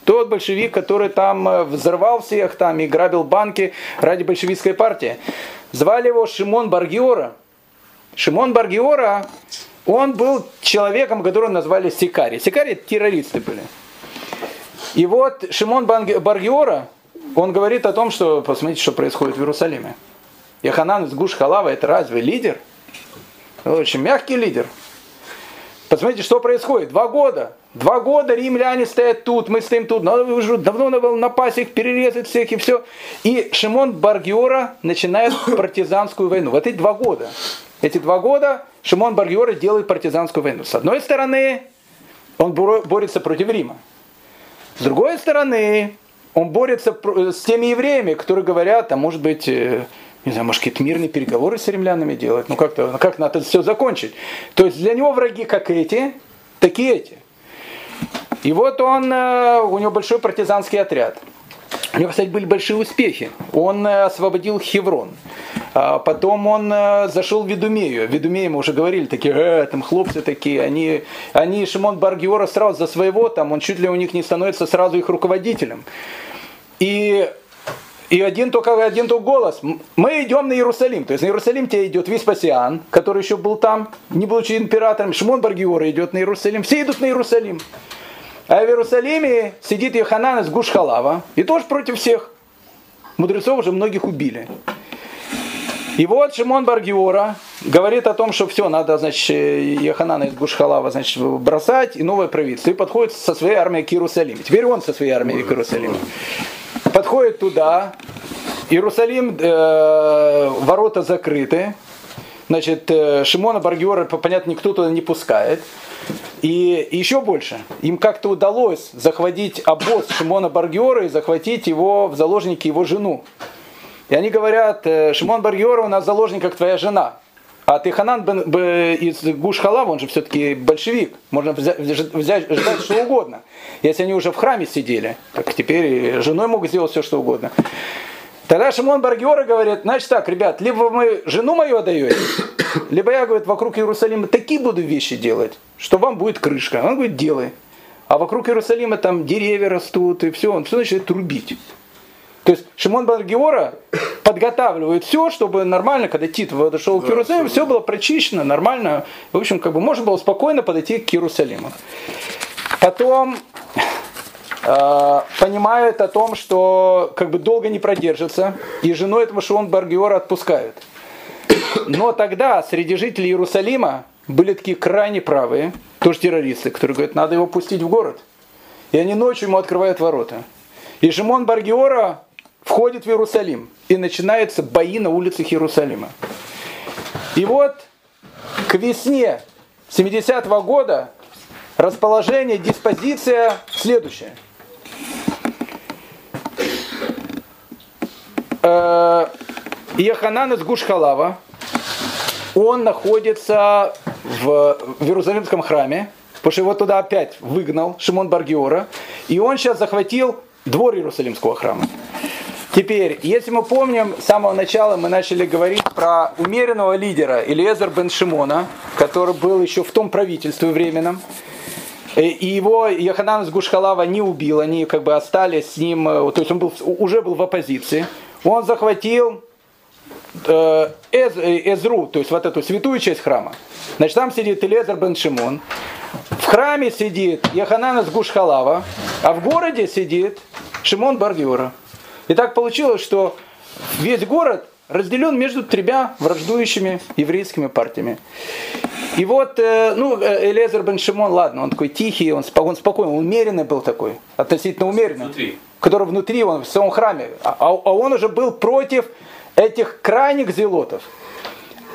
S1: Тот большевик, который там э, взорвал всех там и грабил банки ради большевистской партии. Звали его Шимон Баргиора. Шимон Баргиора, он был человеком, которого назвали Сикари. Сикари террористы были. И вот Шимон Баргиора, он говорит о том, что посмотрите, что происходит в Иерусалиме. Яханан из Гуш Халава это разве лидер? Очень мягкий лидер. Посмотрите, что происходит. Два года Два года римляне стоят тут, мы стоим тут, надо уже давно надо было напасть их, перерезать всех и все. И Шимон Баргиора начинает партизанскую войну. Вот эти два года. Эти два года Шимон Баргиора делает партизанскую войну. С одной стороны, он борется против Рима. С другой стороны, он борется с теми евреями, которые говорят, а может быть, э, не знаю, может какие-то мирные переговоры с римлянами делать, ну как-то, ну как надо все закончить. То есть для него враги как эти, такие эти. И вот он, э, у него большой партизанский отряд. У него, кстати, были большие успехи. Он э, освободил Хеврон. А потом он э, зашел в Ведумею. В Ведумее мы уже говорили, такие, э, там хлопцы такие, они, они Шимон Баргиора сразу за своего, там он чуть ли у них не становится сразу их руководителем. И и один только, один только голос. Мы идем на Иерусалим. То есть на Иерусалим тебе идет Веспасиан, который еще был там, не будучи императором. Шимон Баргиора идет на Иерусалим. Все идут на Иерусалим. А в Иерусалиме сидит Йоханан из Гушхалава. И тоже против всех. Мудрецов уже многих убили. И вот Шимон Баргиора говорит о том, что все, надо, значит, Яханана из Гушхалава, значит, бросать и новое правительство. И подходит со своей армией к Иерусалиму. Теперь он со своей армией к Иерусалиму подходит туда, Иерусалим, э, ворота закрыты, значит, э, Шимона Баргиора, понятно, никто туда не пускает. И еще больше, им как-то удалось захватить обоз Шимона Баргиора и захватить его в заложники его жену. И они говорят, э, Шимон Баргиора у нас заложник, как твоя жена. А Тиханан бен, бен, из Гуш-Халава, он же все-таки большевик, можно взять, взять, ждать что угодно. Если они уже в храме сидели, так теперь женой могут сделать все, что угодно. Тогда Шимон Баргиора говорит, значит так, ребят, либо вы жену мою отдаете, либо я, говорит, вокруг Иерусалима такие буду вещи делать, что вам будет крышка. Он говорит, делай. А вокруг Иерусалима там деревья растут, и все, он все начинает рубить. То есть Шимон Баргиора подготавливает все, чтобы нормально, когда Тит подошел к Иерусалиму, все было прочищено, нормально. В общем, как бы можно было спокойно подойти к Иерусалиму. Потом э, понимают о том, что как бы долго не продержится, и жену этого Шимон Баргиора отпускают. Но тогда среди жителей Иерусалима были такие крайне правые, тоже террористы, которые говорят, надо его пустить в город. И они ночью ему открывают ворота. И Шимон Баргиора входит в Иерусалим, и начинаются бои на улицах Иерусалима. И вот к весне 70-го года расположение, диспозиция следующая. Э, Яханан из Гушхалава, он находится в, в Иерусалимском храме, потому что его туда опять выгнал Шимон Баргиора, и он сейчас захватил двор Иерусалимского храма. Теперь, если мы помним, с самого начала мы начали говорить про умеренного лидера Илиезер бен Шимона, который был еще в том правительстве временном. Э, и его Яханан Гушхалава не убил, они как бы остались с ним, э, то есть он был, уже был в оппозиции. Он захватил э, Эз, Эзру, то есть вот эту святую часть храма. Значит, там сидит Илезер бен Шимон. В храме сидит Яханан Гушхалава, а в городе сидит Шимон Баргиора. И так получилось, что весь город разделен между тремя враждующими еврейскими партиями. И вот, э, ну, э, Элезер бен Шимон, ладно, он такой тихий, он, спокойный, спокойный, он умеренный был такой, относительно умеренный. Внутри. Который внутри, он в своем храме. А, а, а он уже был против этих крайних зелотов.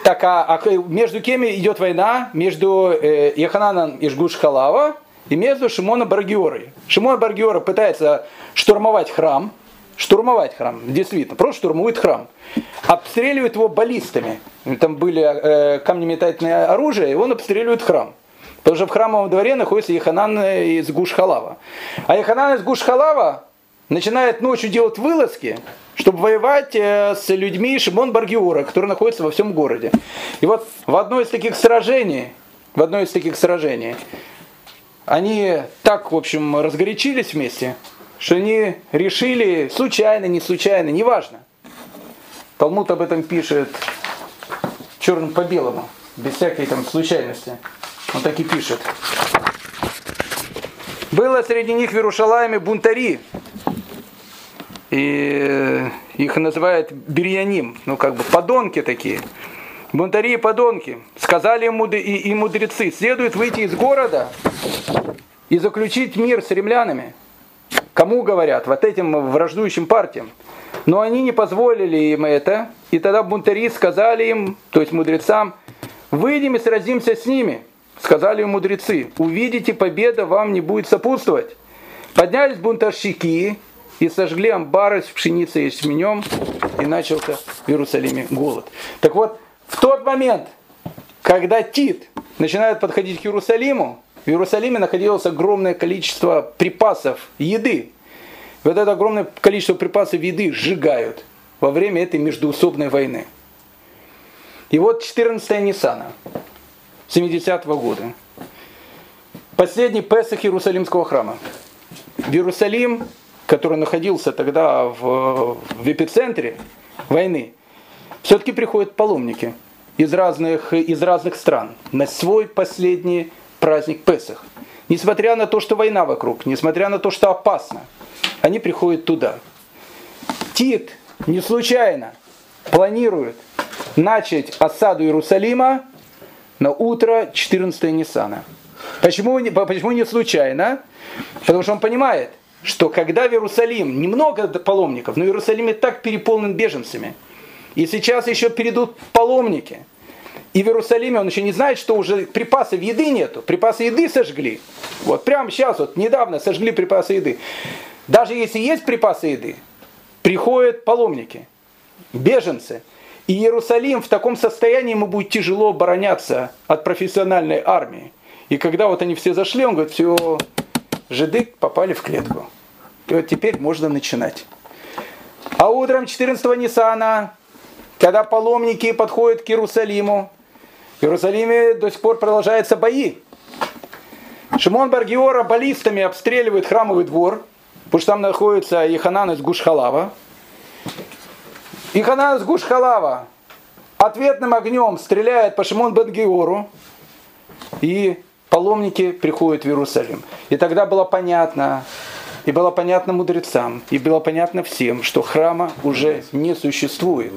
S1: Так, а, а между кем идет война? Между э, Яхананом и Жгуш Халава и между Шимоном Баргиорой. Шимон Баргиора пытается штурмовать храм, штурмовать храм, действительно, просто штурмует храм. Обстреливает его баллистами. Там были э, камнеметательные оружия, и он обстреливает храм. Потому что в храмовом дворе находится Яханан из Гушхалава. А Яханан из Гушхалава начинает ночью делать вылазки, чтобы воевать э, с людьми Шимон Баргиора, которые находятся во всем городе. И вот в одной из таких сражений, в одной из таких сражений, они так, в общем, разгорячились вместе, что они решили, случайно, не случайно, неважно. Талмуд об этом пишет черным по белому, без всякой там случайности. Он так и пишет. Было среди них в Иерушалайме бунтари. И их называют бирьяним, ну как бы подонки такие. Бунтари и подонки. Сказали ему и, и мудрецы, следует выйти из города и заключить мир с римлянами. Кому говорят? Вот этим враждующим партиям. Но они не позволили им это, и тогда бунтари сказали им, то есть мудрецам, выйдем и сразимся с ними. Сказали им мудрецы, увидите, победа вам не будет сопутствовать. Поднялись бунтовщики и сожгли амбары с пшеницей и ячменем, и начался в Иерусалиме голод. Так вот, в тот момент, когда Тит начинает подходить к Иерусалиму, в Иерусалиме находилось огромное количество припасов, еды. Вот это огромное количество припасов еды сжигают во время этой междуусобной войны. И вот 14 Ниссана 70-го года. Последний Песах Иерусалимского храма. В Иерусалим, который находился тогда в, в эпицентре войны, все-таки приходят паломники из разных, из разных стран на свой последний праздник Песах. Несмотря на то, что война вокруг, несмотря на то, что опасно, они приходят туда. Тит не случайно планирует начать осаду Иерусалима на утро 14 Ниссана. Почему, почему не случайно? Потому что он понимает, что когда в Иерусалим немного паломников, но Иерусалим и так переполнен беженцами, и сейчас еще перейдут паломники, и в Иерусалиме он еще не знает, что уже припасов еды нету, припасы еды сожгли. Вот прямо сейчас, вот недавно сожгли припасы еды. Даже если есть припасы еды, приходят паломники, беженцы – и Иерусалим в таком состоянии ему будет тяжело обороняться от профессиональной армии. И когда вот они все зашли, он говорит, все, жиды попали в клетку. И вот теперь можно начинать. А утром 14-го Ниссана, когда паломники подходят к Иерусалиму, в Иерусалиме до сих пор продолжаются бои. Шимон Баргиора баллистами обстреливает храмовый двор, потому что там находится Еханан из Гушхалава. И Ханан с Гушхалава ответным огнем стреляет по Шимон Бенгиору, и паломники приходят в Иерусалим. И тогда было понятно, и было понятно мудрецам, и было понятно всем, что храма уже не существует.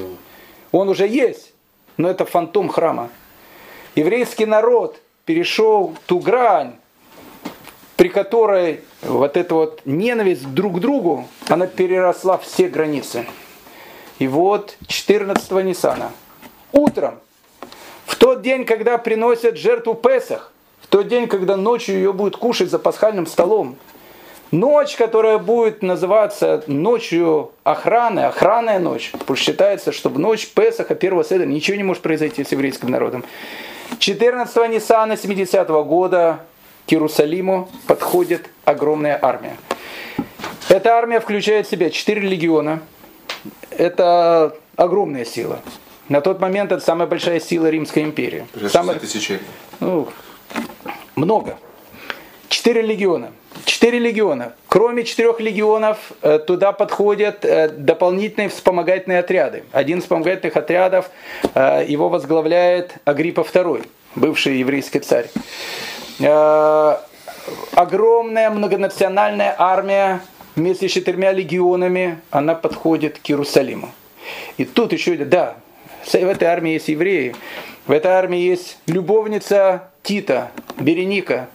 S1: Он уже есть, но это фантом храма. Еврейский народ перешел ту грань, при которой вот эта вот ненависть друг к другу, она переросла все границы. И вот 14 Ниссана, утром, в тот день, когда приносят жертву Песах, в тот день, когда ночью ее будут кушать за пасхальным столом, ночь, которая будет называться ночью охраны, охранная ночь, потому что считается, что в ночь Песаха, первого седа, ничего не может произойти с еврейским народом. 14 Ниссана 70 -го года к Иерусалиму подходит огромная армия. Эта армия включает в себя четыре легиона – это огромная сила. На тот момент это самая большая сила Римской империи.
S3: Самая... тысячи.
S1: Ну, много. Четыре легиона. Четыре легиона. Кроме четырех легионов э, туда подходят э, дополнительные вспомогательные отряды. Один из вспомогательных отрядов э, его возглавляет Агриппа II, бывший еврейский царь. Огромная многонациональная армия вместе с четырьмя легионами она подходит к Иерусалиму. И тут еще, да, в этой армии есть евреи, в этой армии есть любовница Тита, Береника.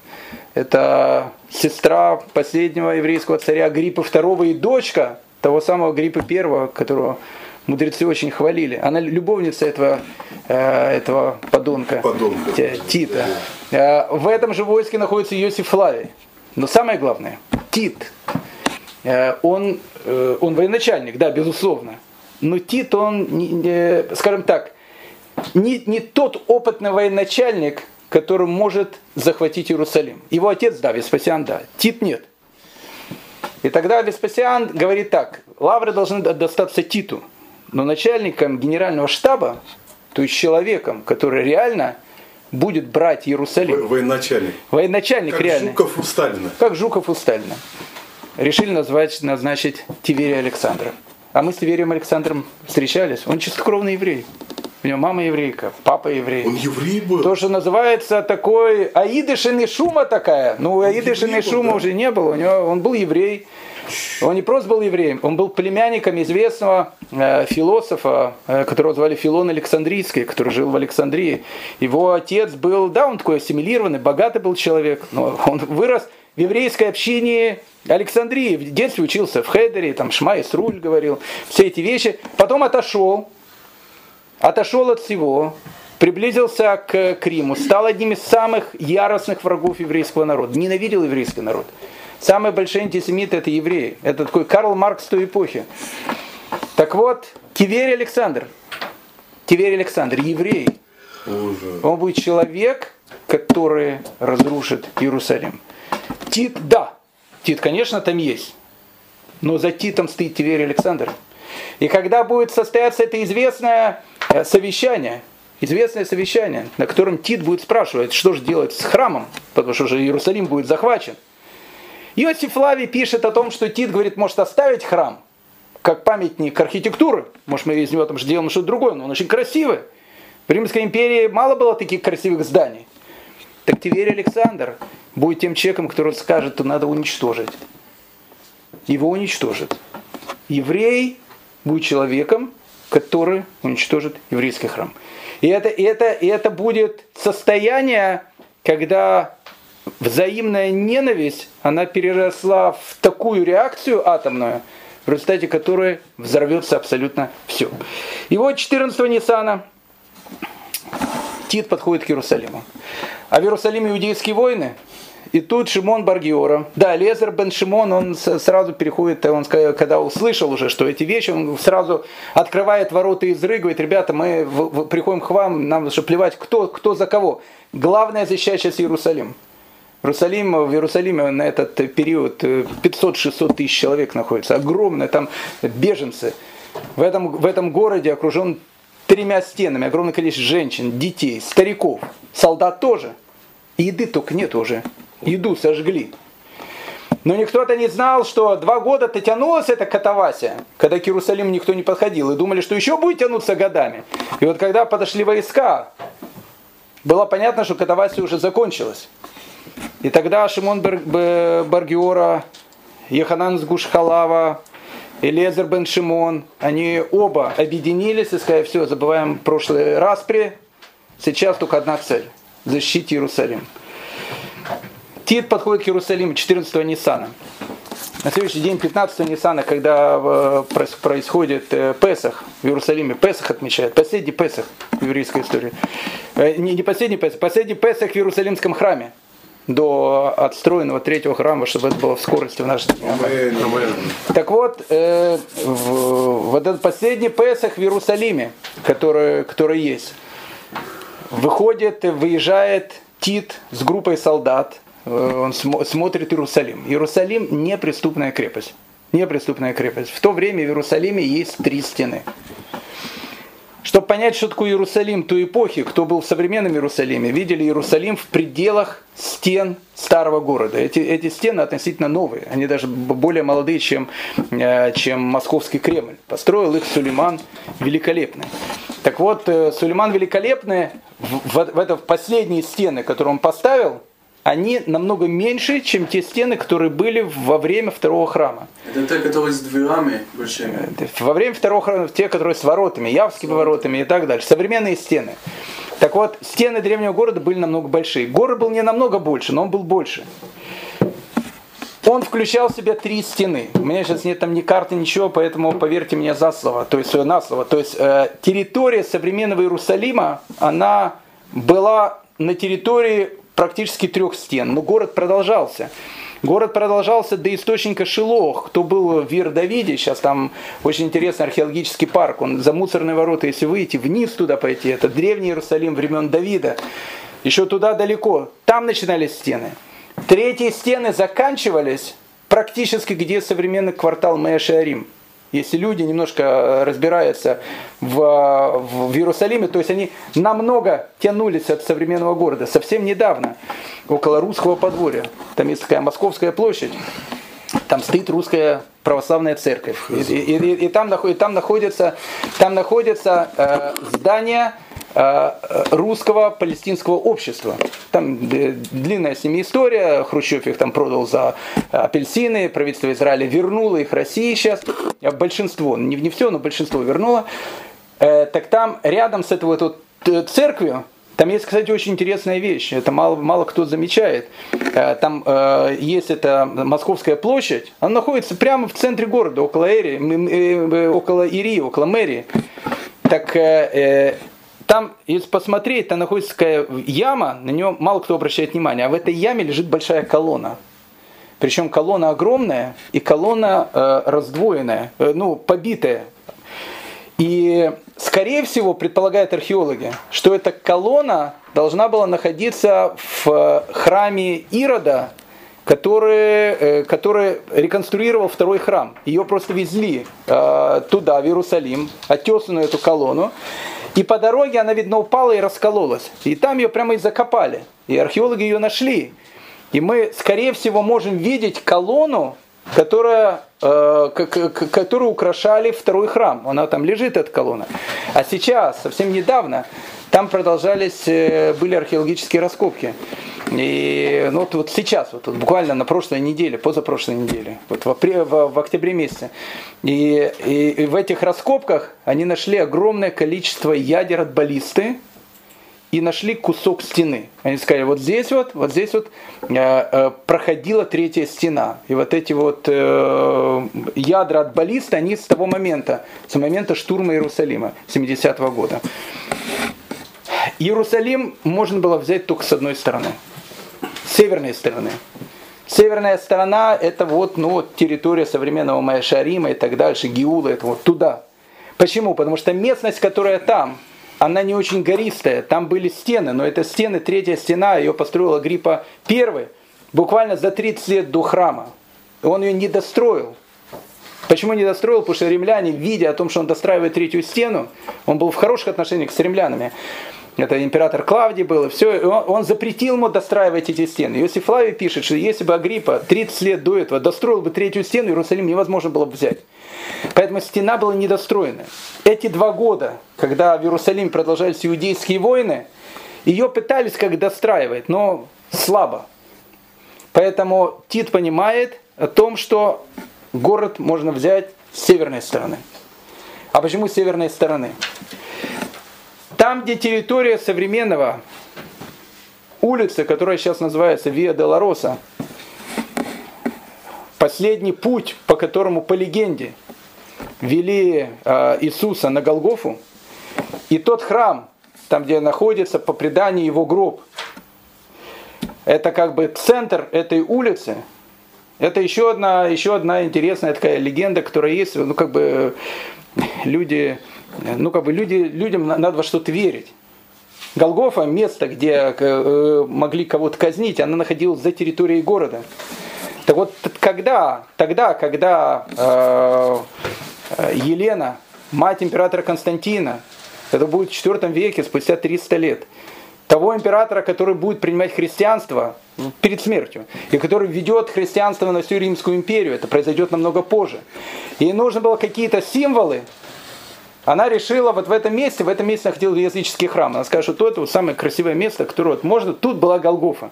S1: Это сестра последнего еврейского царя Гриппа II и дочка того самого Гриппа I, которого мудрецы очень хвалили. Она любовница этого, э, этого подонка,
S2: подонка.
S1: Тита. Э, в этом же войске находится Иосиф Флавий. Но самое главное, Тит, Э, он, он военачальник, да, безусловно. Но Тит, он, скажем так, не, не тот опытный военачальник, который может захватить Иерусалим. Его отец, да, Веспасиан, да. Тит нет. И тогда Веспасиан говорит так, лавры должны достаться Титу, но начальником генерального штаба, то есть человеком, который реально будет брать Иерусалим.
S2: Военачальник.
S1: Военачальник
S2: как
S1: реально.
S2: Жуков у Сталина.
S1: Как Жуков у Сталина решили назвать, назначить Тиверия Александра. А мы с Тиверием Александром встречались. Он чистокровный еврей. У него мама еврейка, папа еврей.
S2: Он еврей был?
S1: То, что называется такой Аидышин шума такая. Ну, Аидышин шума да? уже не было. У него, он был еврей. Он не просто был евреем, он был племянником известного э, философа, э, которого звали Филон Александрийский, который жил в Александрии. Его отец был, да, он такой ассимилированный, богатый был человек, но он вырос в еврейской общине Александрии. В детстве учился в Хедере, там Шма Руль говорил, все эти вещи. Потом отошел, отошел от всего, приблизился к Криму, стал одним из самых яростных врагов еврейского народа. Ненавидел еврейский народ. Самые большие антисемиты это евреи. Это такой Карл Маркс той эпохи. Так вот, Тиверий Александр, Тиверий Александр, еврей, он будет человек, который разрушит Иерусалим. Тит, да, Тит, конечно, там есть. Но за Титом стоит Тиверий Александр. И когда будет состояться это известное э, совещание, известное совещание, на котором Тит будет спрашивать, что же делать с храмом, потому что уже Иерусалим будет захвачен. Иосиф Лавий пишет о том, что Тит говорит, может оставить храм, как памятник архитектуры. Может, мы из него там же делаем что-то другое, но он очень красивый. В Римской империи мало было таких красивых зданий. Так Тиверий Александр будет тем человеком, который скажет, что надо уничтожить. Его уничтожит. Еврей будет человеком, который уничтожит еврейский храм. И это, и это, и это будет состояние, когда взаимная ненависть, она переросла в такую реакцию атомную, в результате которой взорвется абсолютно все. И вот 14 Ниссана Тит подходит к Иерусалиму. А в Иерусалиме иудейские войны, и тут Шимон Баргиора, да, Лезер бен Шимон, он сразу переходит, он когда услышал уже, что эти вещи, он сразу открывает ворота из ры, говорит, ребята, мы приходим к вам, нам что плевать, кто, кто за кого. Главное защищать сейчас Иерусалим. Иерусалим, в Иерусалиме на этот период 500-600 тысяч человек находится. Огромное, там беженцы. В этом, в этом городе окружен тремя стенами, огромное количество женщин, детей, стариков, солдат тоже. еды только нет уже. Еду сожгли. Но никто-то не знал, что два года-то тянулась эта катавасия, когда к Иерусалиму никто не подходил, и думали, что еще будет тянуться годами. И вот когда подошли войска, было понятно, что катавасия уже закончилась. И тогда Шимон Баргиора, Еханан Сгушхалава, Элезер бен Шимон, они оба объединились и сказали, все, забываем прошлые распри, сейчас только одна цель – защитить Иерусалим. Тит подходит к Иерусалиму 14-го Ниссана. На следующий день 15 Ниссана, когда э, происходит э, Песах в Иерусалиме, Песах отмечает, последний Песах в еврейской истории. Э, не последний Песах, последний Песах в Иерусалимском храме до отстроенного третьего храма, чтобы это было в скорости в нашей Так вот, э, в, вот этот последний Песах в Иерусалиме, который, который есть, выходит, выезжает Тит с группой солдат, он см, смотрит Иерусалим. Иерусалим неприступная крепость. Неприступная крепость. В то время в Иерусалиме есть три стены. Чтобы понять, что такое Иерусалим той эпохи, кто был в современном Иерусалиме, видели Иерусалим в пределах стен старого города. Эти, эти стены относительно новые, они даже более молодые, чем, э, чем Московский Кремль. Построил их Сулейман Великолепный. Так вот, э, Сулейман Великолепный в, в, в это в последние стены, которые он поставил, они намного меньше, чем те стены, которые были во время второго храма.
S5: Это те, которые с дверами большими?
S1: Э, во время второго храма, те, которые с воротами, явскими воротами и так дальше. Современные стены. Так вот, стены древнего города были намного большие. Город был не намного больше, но он был больше. Он включал в себя три стены. У меня сейчас нет там ни карты, ничего, поэтому поверьте мне за слово, то есть на слово. То есть э, территория современного Иерусалима, она была на территории практически трех стен. Но город продолжался. Город продолжался до источника Шилох. Кто был в Вир-Давиде, сейчас там очень интересный археологический парк. Он за мусорные ворота, если выйти, вниз туда пойти. Это древний Иерусалим времен Давида. Еще туда далеко. Там начинались стены. Третьи стены заканчивались практически где современный квартал Мэшиарим если люди немножко э, разбираются в, в Иерусалиме, то есть они намного тянулись от современного города. Совсем недавно, около русского подворья, там есть такая Московская площадь, там стоит русская православная церковь. И, и, и, и, там, и там находится, там находится э, здание Э, русского палестинского общества. Там длинная с ними история. Хрущев их там продал за апельсины. Правительство Израиля вернуло их России сейчас. Э, большинство, не, не все, но большинство вернуло. Э, так там рядом с этой вот церковью Там есть, кстати, очень интересная вещь, это мало, мало кто замечает. Э, там э, есть эта Московская площадь, она находится прямо в центре города, около Эри, э, около Ирии, около мэрии. Так э, там, если посмотреть, там находится такая яма, на нее мало кто обращает внимание, а в этой яме лежит большая колонна. Причем колонна огромная и колонна э, раздвоенная, э, ну, побитая. И, скорее всего, предполагают археологи, что эта колонна должна была находиться в э, храме Ирода, который, э, который реконструировал второй храм. Ее просто везли э, туда, в Иерусалим, отесанную эту колонну. И по дороге она, видно, упала и раскололась. И там ее прямо и закопали. И археологи ее нашли. И мы, скорее всего, можем видеть колонну, которая, э, которую украшали второй храм. Она там лежит, эта колонна. А сейчас, совсем недавно, там продолжались, э, были археологические раскопки. И ну, вот, вот сейчас, вот, вот, буквально на прошлой неделе, позапрошлой неделе, вот в, в, в октябре месяце, и, и, и в этих раскопках они нашли огромное количество ядер от баллисты, и нашли кусок стены. Они сказали, вот здесь вот, вот здесь вот э, э, проходила третья стена. И вот эти вот э, ядра от баллиста, они с того момента, с момента штурма Иерусалима, 70-го года. Иерусалим можно было взять только с одной стороны. С северной стороны. Северная сторона это вот, ну, вот территория современного Майшарима и так дальше, Гиула, это вот туда. Почему? Потому что местность, которая там, она не очень гористая. Там были стены, но это стены, третья стена, ее построила Гриппа I, буквально за 30 лет до храма. Он ее не достроил. Почему не достроил? Потому что римляне, видя о том, что он достраивает третью стену, он был в хороших отношениях с римлянами. Это император Клавдий был, и все, он, он запретил ему достраивать эти стены. Иосиф Флавий пишет, что если бы Агриппа 30 лет до этого достроил бы третью стену, Иерусалим невозможно было бы взять. Поэтому стена была недостроена. Эти два года, когда в Иерусалиме продолжались иудейские войны, ее пытались как достраивать, но слабо. Поэтому Тит понимает о том, что город можно взять с северной стороны. А почему с северной стороны? Там, где территория современного улицы, которая сейчас называется Виа Делароса, последний путь, по которому по легенде вели э, Иисуса на Голгофу, и тот храм, там, где находится по преданию его гроб, это как бы центр этой улицы. Это еще одна, еще одна интересная такая легенда, которая есть, ну как бы люди, ну как бы люди, людям надо во что-то верить. Голгофа, место, где э, могли кого-то казнить, она находилась за территорией города. Так вот, когда, тогда, когда э, Елена, мать императора Константина, это будет в IV веке, спустя 300 лет, того императора, который будет принимать христианство перед смертью, и который ведет христианство на всю Римскую империю, это произойдет намного позже. Ей нужно было какие-то символы, она решила вот в этом месте, в этом месте находил языческий храм. Она скажет, что это вот самое красивое место, которое вот можно, тут была Голгофа.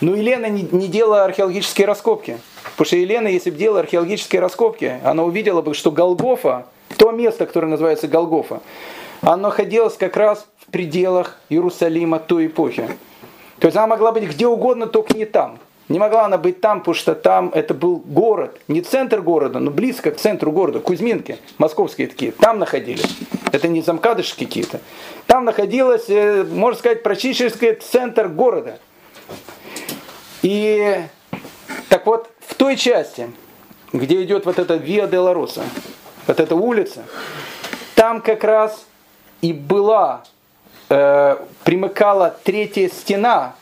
S1: Но Елена не, не делала археологические раскопки. Потому что Елена, если бы делала археологические раскопки, она увидела бы, что Голгофа, то место, которое называется Голгофа, оно находилось как раз в пределах Иерусалима той эпохи. То есть она могла быть где угодно, только не там. Не могла она быть там, потому что там это был город, не центр города, но близко к центру города, Кузьминки, московские такие, там находились. Это не замкадыши какие-то. Там находилась, э, можно сказать, практически центр города. И так вот, в той части, где идет вот эта Виа де Роса, вот эта улица, там как раз и была, э, примыкала третья стена,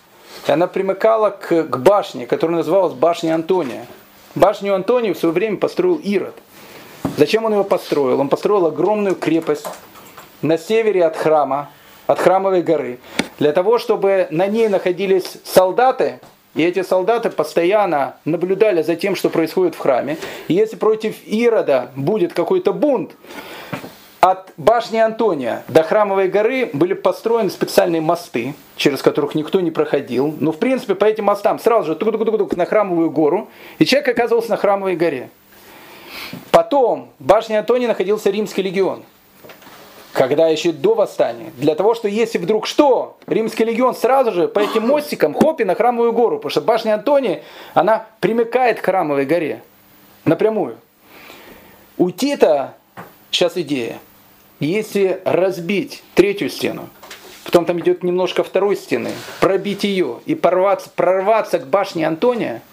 S1: и она примыкала к, к башне, которая называлась башня Антония. Башню Антония в свое время построил Ирод. Зачем он его построил? Он построил огромную крепость на севере от храма, от храмовой горы, для того, чтобы на ней находились солдаты, и эти солдаты постоянно наблюдали за тем, что происходит в храме. И если против Ирода будет какой-то бунт, от башни Антония до Храмовой горы были построены специальные мосты, через которых никто не проходил. Но, в принципе, по этим мостам сразу же тук -тук -тук -тук, на Храмовую гору, и человек оказывался на Храмовой горе. Потом в башне Антония находился Римский легион. Когда еще до восстания, для того, что если вдруг что, римский легион сразу же по этим мостикам хопи на храмовую гору, потому что башня Антония, она примыкает к храмовой горе напрямую. У Тита сейчас идея, если разбить третью стену, потом там идет немножко второй стены, пробить ее и порваться, прорваться к башне Антония –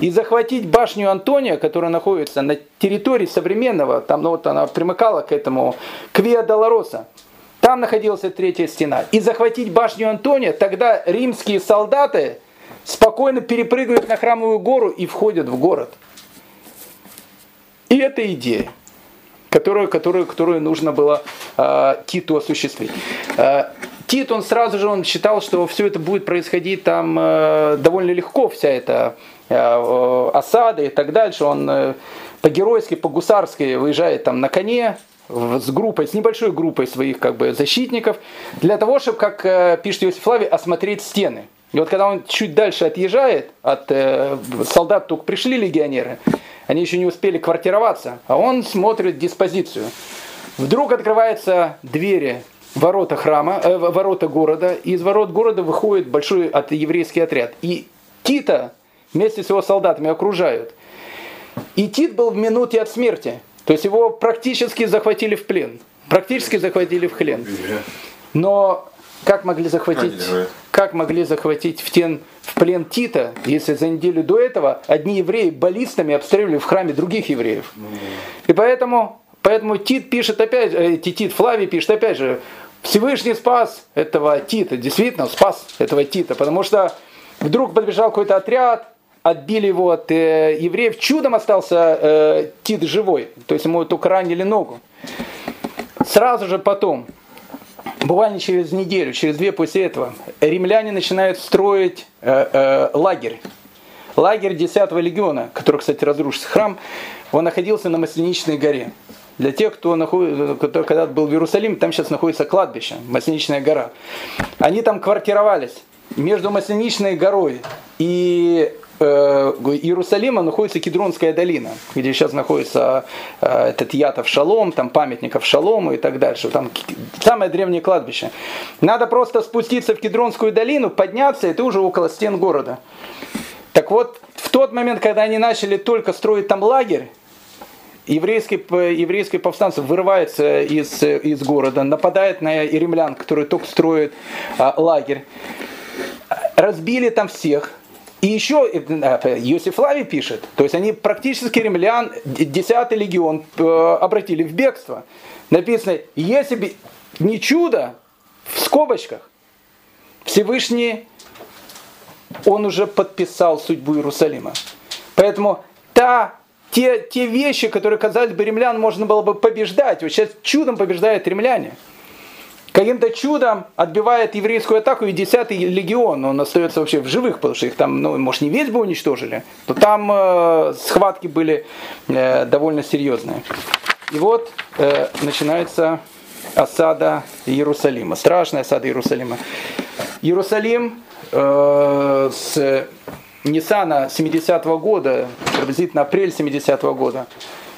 S1: и захватить башню Антония, которая находится на территории современного, там ну, вот она примыкала к этому, к Виа Долороса. Там находилась третья стена. И захватить башню Антония, тогда римские солдаты спокойно перепрыгивают на храмовую гору и входят в город. И это идея, которую, которую, которую нужно было э, Титу осуществить. Э, Тит, он сразу же он считал, что все это будет происходить там э, довольно легко, вся эта осады и так дальше. Он э, по-геройски, по-гусарски выезжает там на коне с группой, с небольшой группой своих как бы защитников, для того, чтобы, как э, пишет Иосиф Флавий, осмотреть стены. И вот когда он чуть дальше отъезжает, от э, солдат только пришли легионеры, они еще не успели квартироваться, а он смотрит диспозицию. Вдруг открываются двери ворота храма, э, ворота города, и из ворот города выходит большой от еврейский отряд. И Тита, вместе с его солдатами окружают. И Тит был в минуте от смерти. То есть его практически захватили в плен. Практически захватили в плен. Но как могли захватить, как могли захватить в, тен, в плен Тита, если за неделю до этого одни евреи баллистами обстреливали в храме других евреев? И поэтому, поэтому Тит пишет опять, э, Тит Флавий пишет опять же, Всевышний спас этого Тита, действительно спас этого Тита, потому что вдруг подбежал какой-то отряд, отбили его от э, евреев, чудом остался э, Тит живой, то есть ему только ранили ногу. Сразу же потом, буквально через неделю, через две после этого, римляне начинают строить э, э, лагерь. Лагерь 10-го легиона, который, кстати, разрушился храм, он находился на Масленичной горе. Для тех, кто, наход... кто когда был в Иерусалиме, там сейчас находится кладбище, Масленичная гора. Они там квартировались между Масленичной горой и Иерусалима находится Кедронская долина, где сейчас находится э, этот Ятов Шалом, там памятников Шалому и так дальше. Там самое древнее кладбище. Надо просто спуститься в Кедронскую долину, подняться, и ты уже около стен города. Так вот, в тот момент, когда они начали только строить там лагерь, еврейские, еврейские повстанцы вырываются из, из города, нападают на римлян, которые только строят а, лагерь. Разбили там всех, и еще э, Иосиф Лави пишет, то есть они практически римлян, 10 легион э, обратили в бегство. Написано, если бы не чудо, в скобочках, Всевышний, он уже подписал судьбу Иерусалима. Поэтому та, те, те вещи, которые казались бы римлян, можно было бы побеждать. Вот сейчас чудом побеждают римляне каким-то чудом отбивает еврейскую атаку, и 10-й легион, он остается вообще в живых, потому что их там, ну, может, не весь бы уничтожили, но там э, схватки были э, довольно серьезные. И вот э, начинается осада Иерусалима, страшная осада Иерусалима. Иерусалим э, с Ниссана 70-го года, приблизительно апрель 70-го года,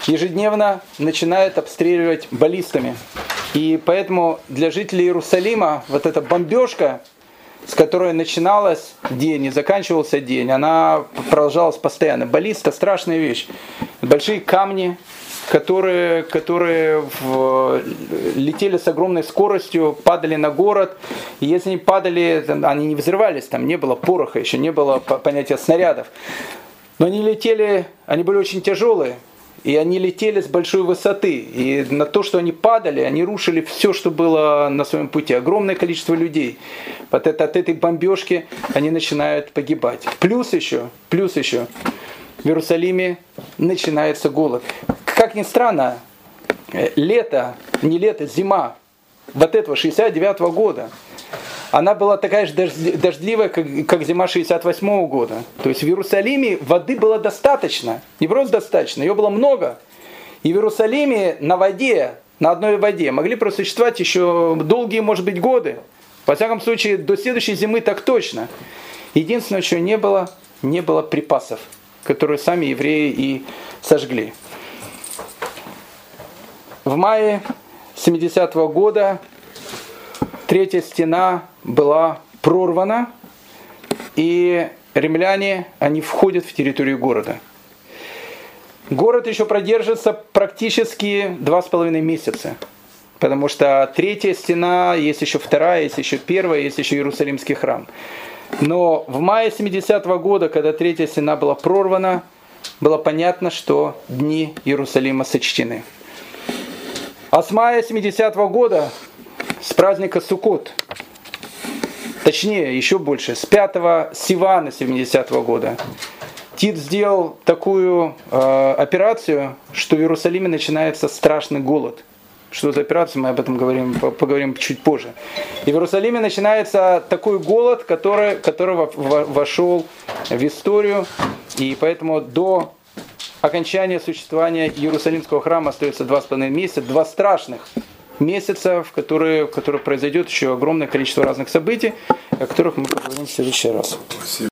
S1: ежедневно начинает обстреливать баллистами и поэтому для жителей Иерусалима вот эта бомбежка, с которой начиналась день и заканчивался день, она продолжалась постоянно. Баллиста – страшная вещь. Большие камни, которые, которые в, летели с огромной скоростью, падали на город. И если они падали, они не взрывались, там не было пороха, еще не было понятия снарядов. Но они летели, они были очень тяжелые. И они летели с большой высоты. И на то, что они падали, они рушили все, что было на своем пути. Огромное количество людей. Вот это, от этой бомбежки они начинают погибать. Плюс еще, плюс еще, в Иерусалиме начинается голод. Как ни странно, э, лето, не лето, зима вот этого 69 -го года – она была такая же дождливая, как, как зима 68 -го года. То есть в Иерусалиме воды было достаточно. Не просто достаточно, ее было много. И в Иерусалиме на воде, на одной воде могли просуществовать еще долгие, может быть, годы. Во всяком случае, до следующей зимы так точно. Единственное, чего не было, не было припасов, которые сами евреи и сожгли. В мае 70 -го года третья стена была прорвана, и римляне, они входят в территорию города. Город еще продержится практически два с половиной месяца. Потому что третья стена, есть еще вторая, есть еще первая, есть еще Иерусалимский храм. Но в мае 70 -го года, когда третья стена была прорвана, было понятно, что дни Иерусалима сочтены. А с мая 70 -го года, с праздника Суккот, точнее, еще больше, с 5 Сивана 70 -го года, Тит сделал такую э, операцию, что в Иерусалиме начинается страшный голод – что за операция, мы об этом говорим, поговорим чуть позже. И в Иерусалиме начинается такой голод, который, который вошел в историю, и поэтому до окончания существования Иерусалимского храма остается два с половиной месяца, два страшных месяца, в которые, в которые произойдет еще огромное количество разных событий, о которых мы поговорим в следующий раз. Спасибо.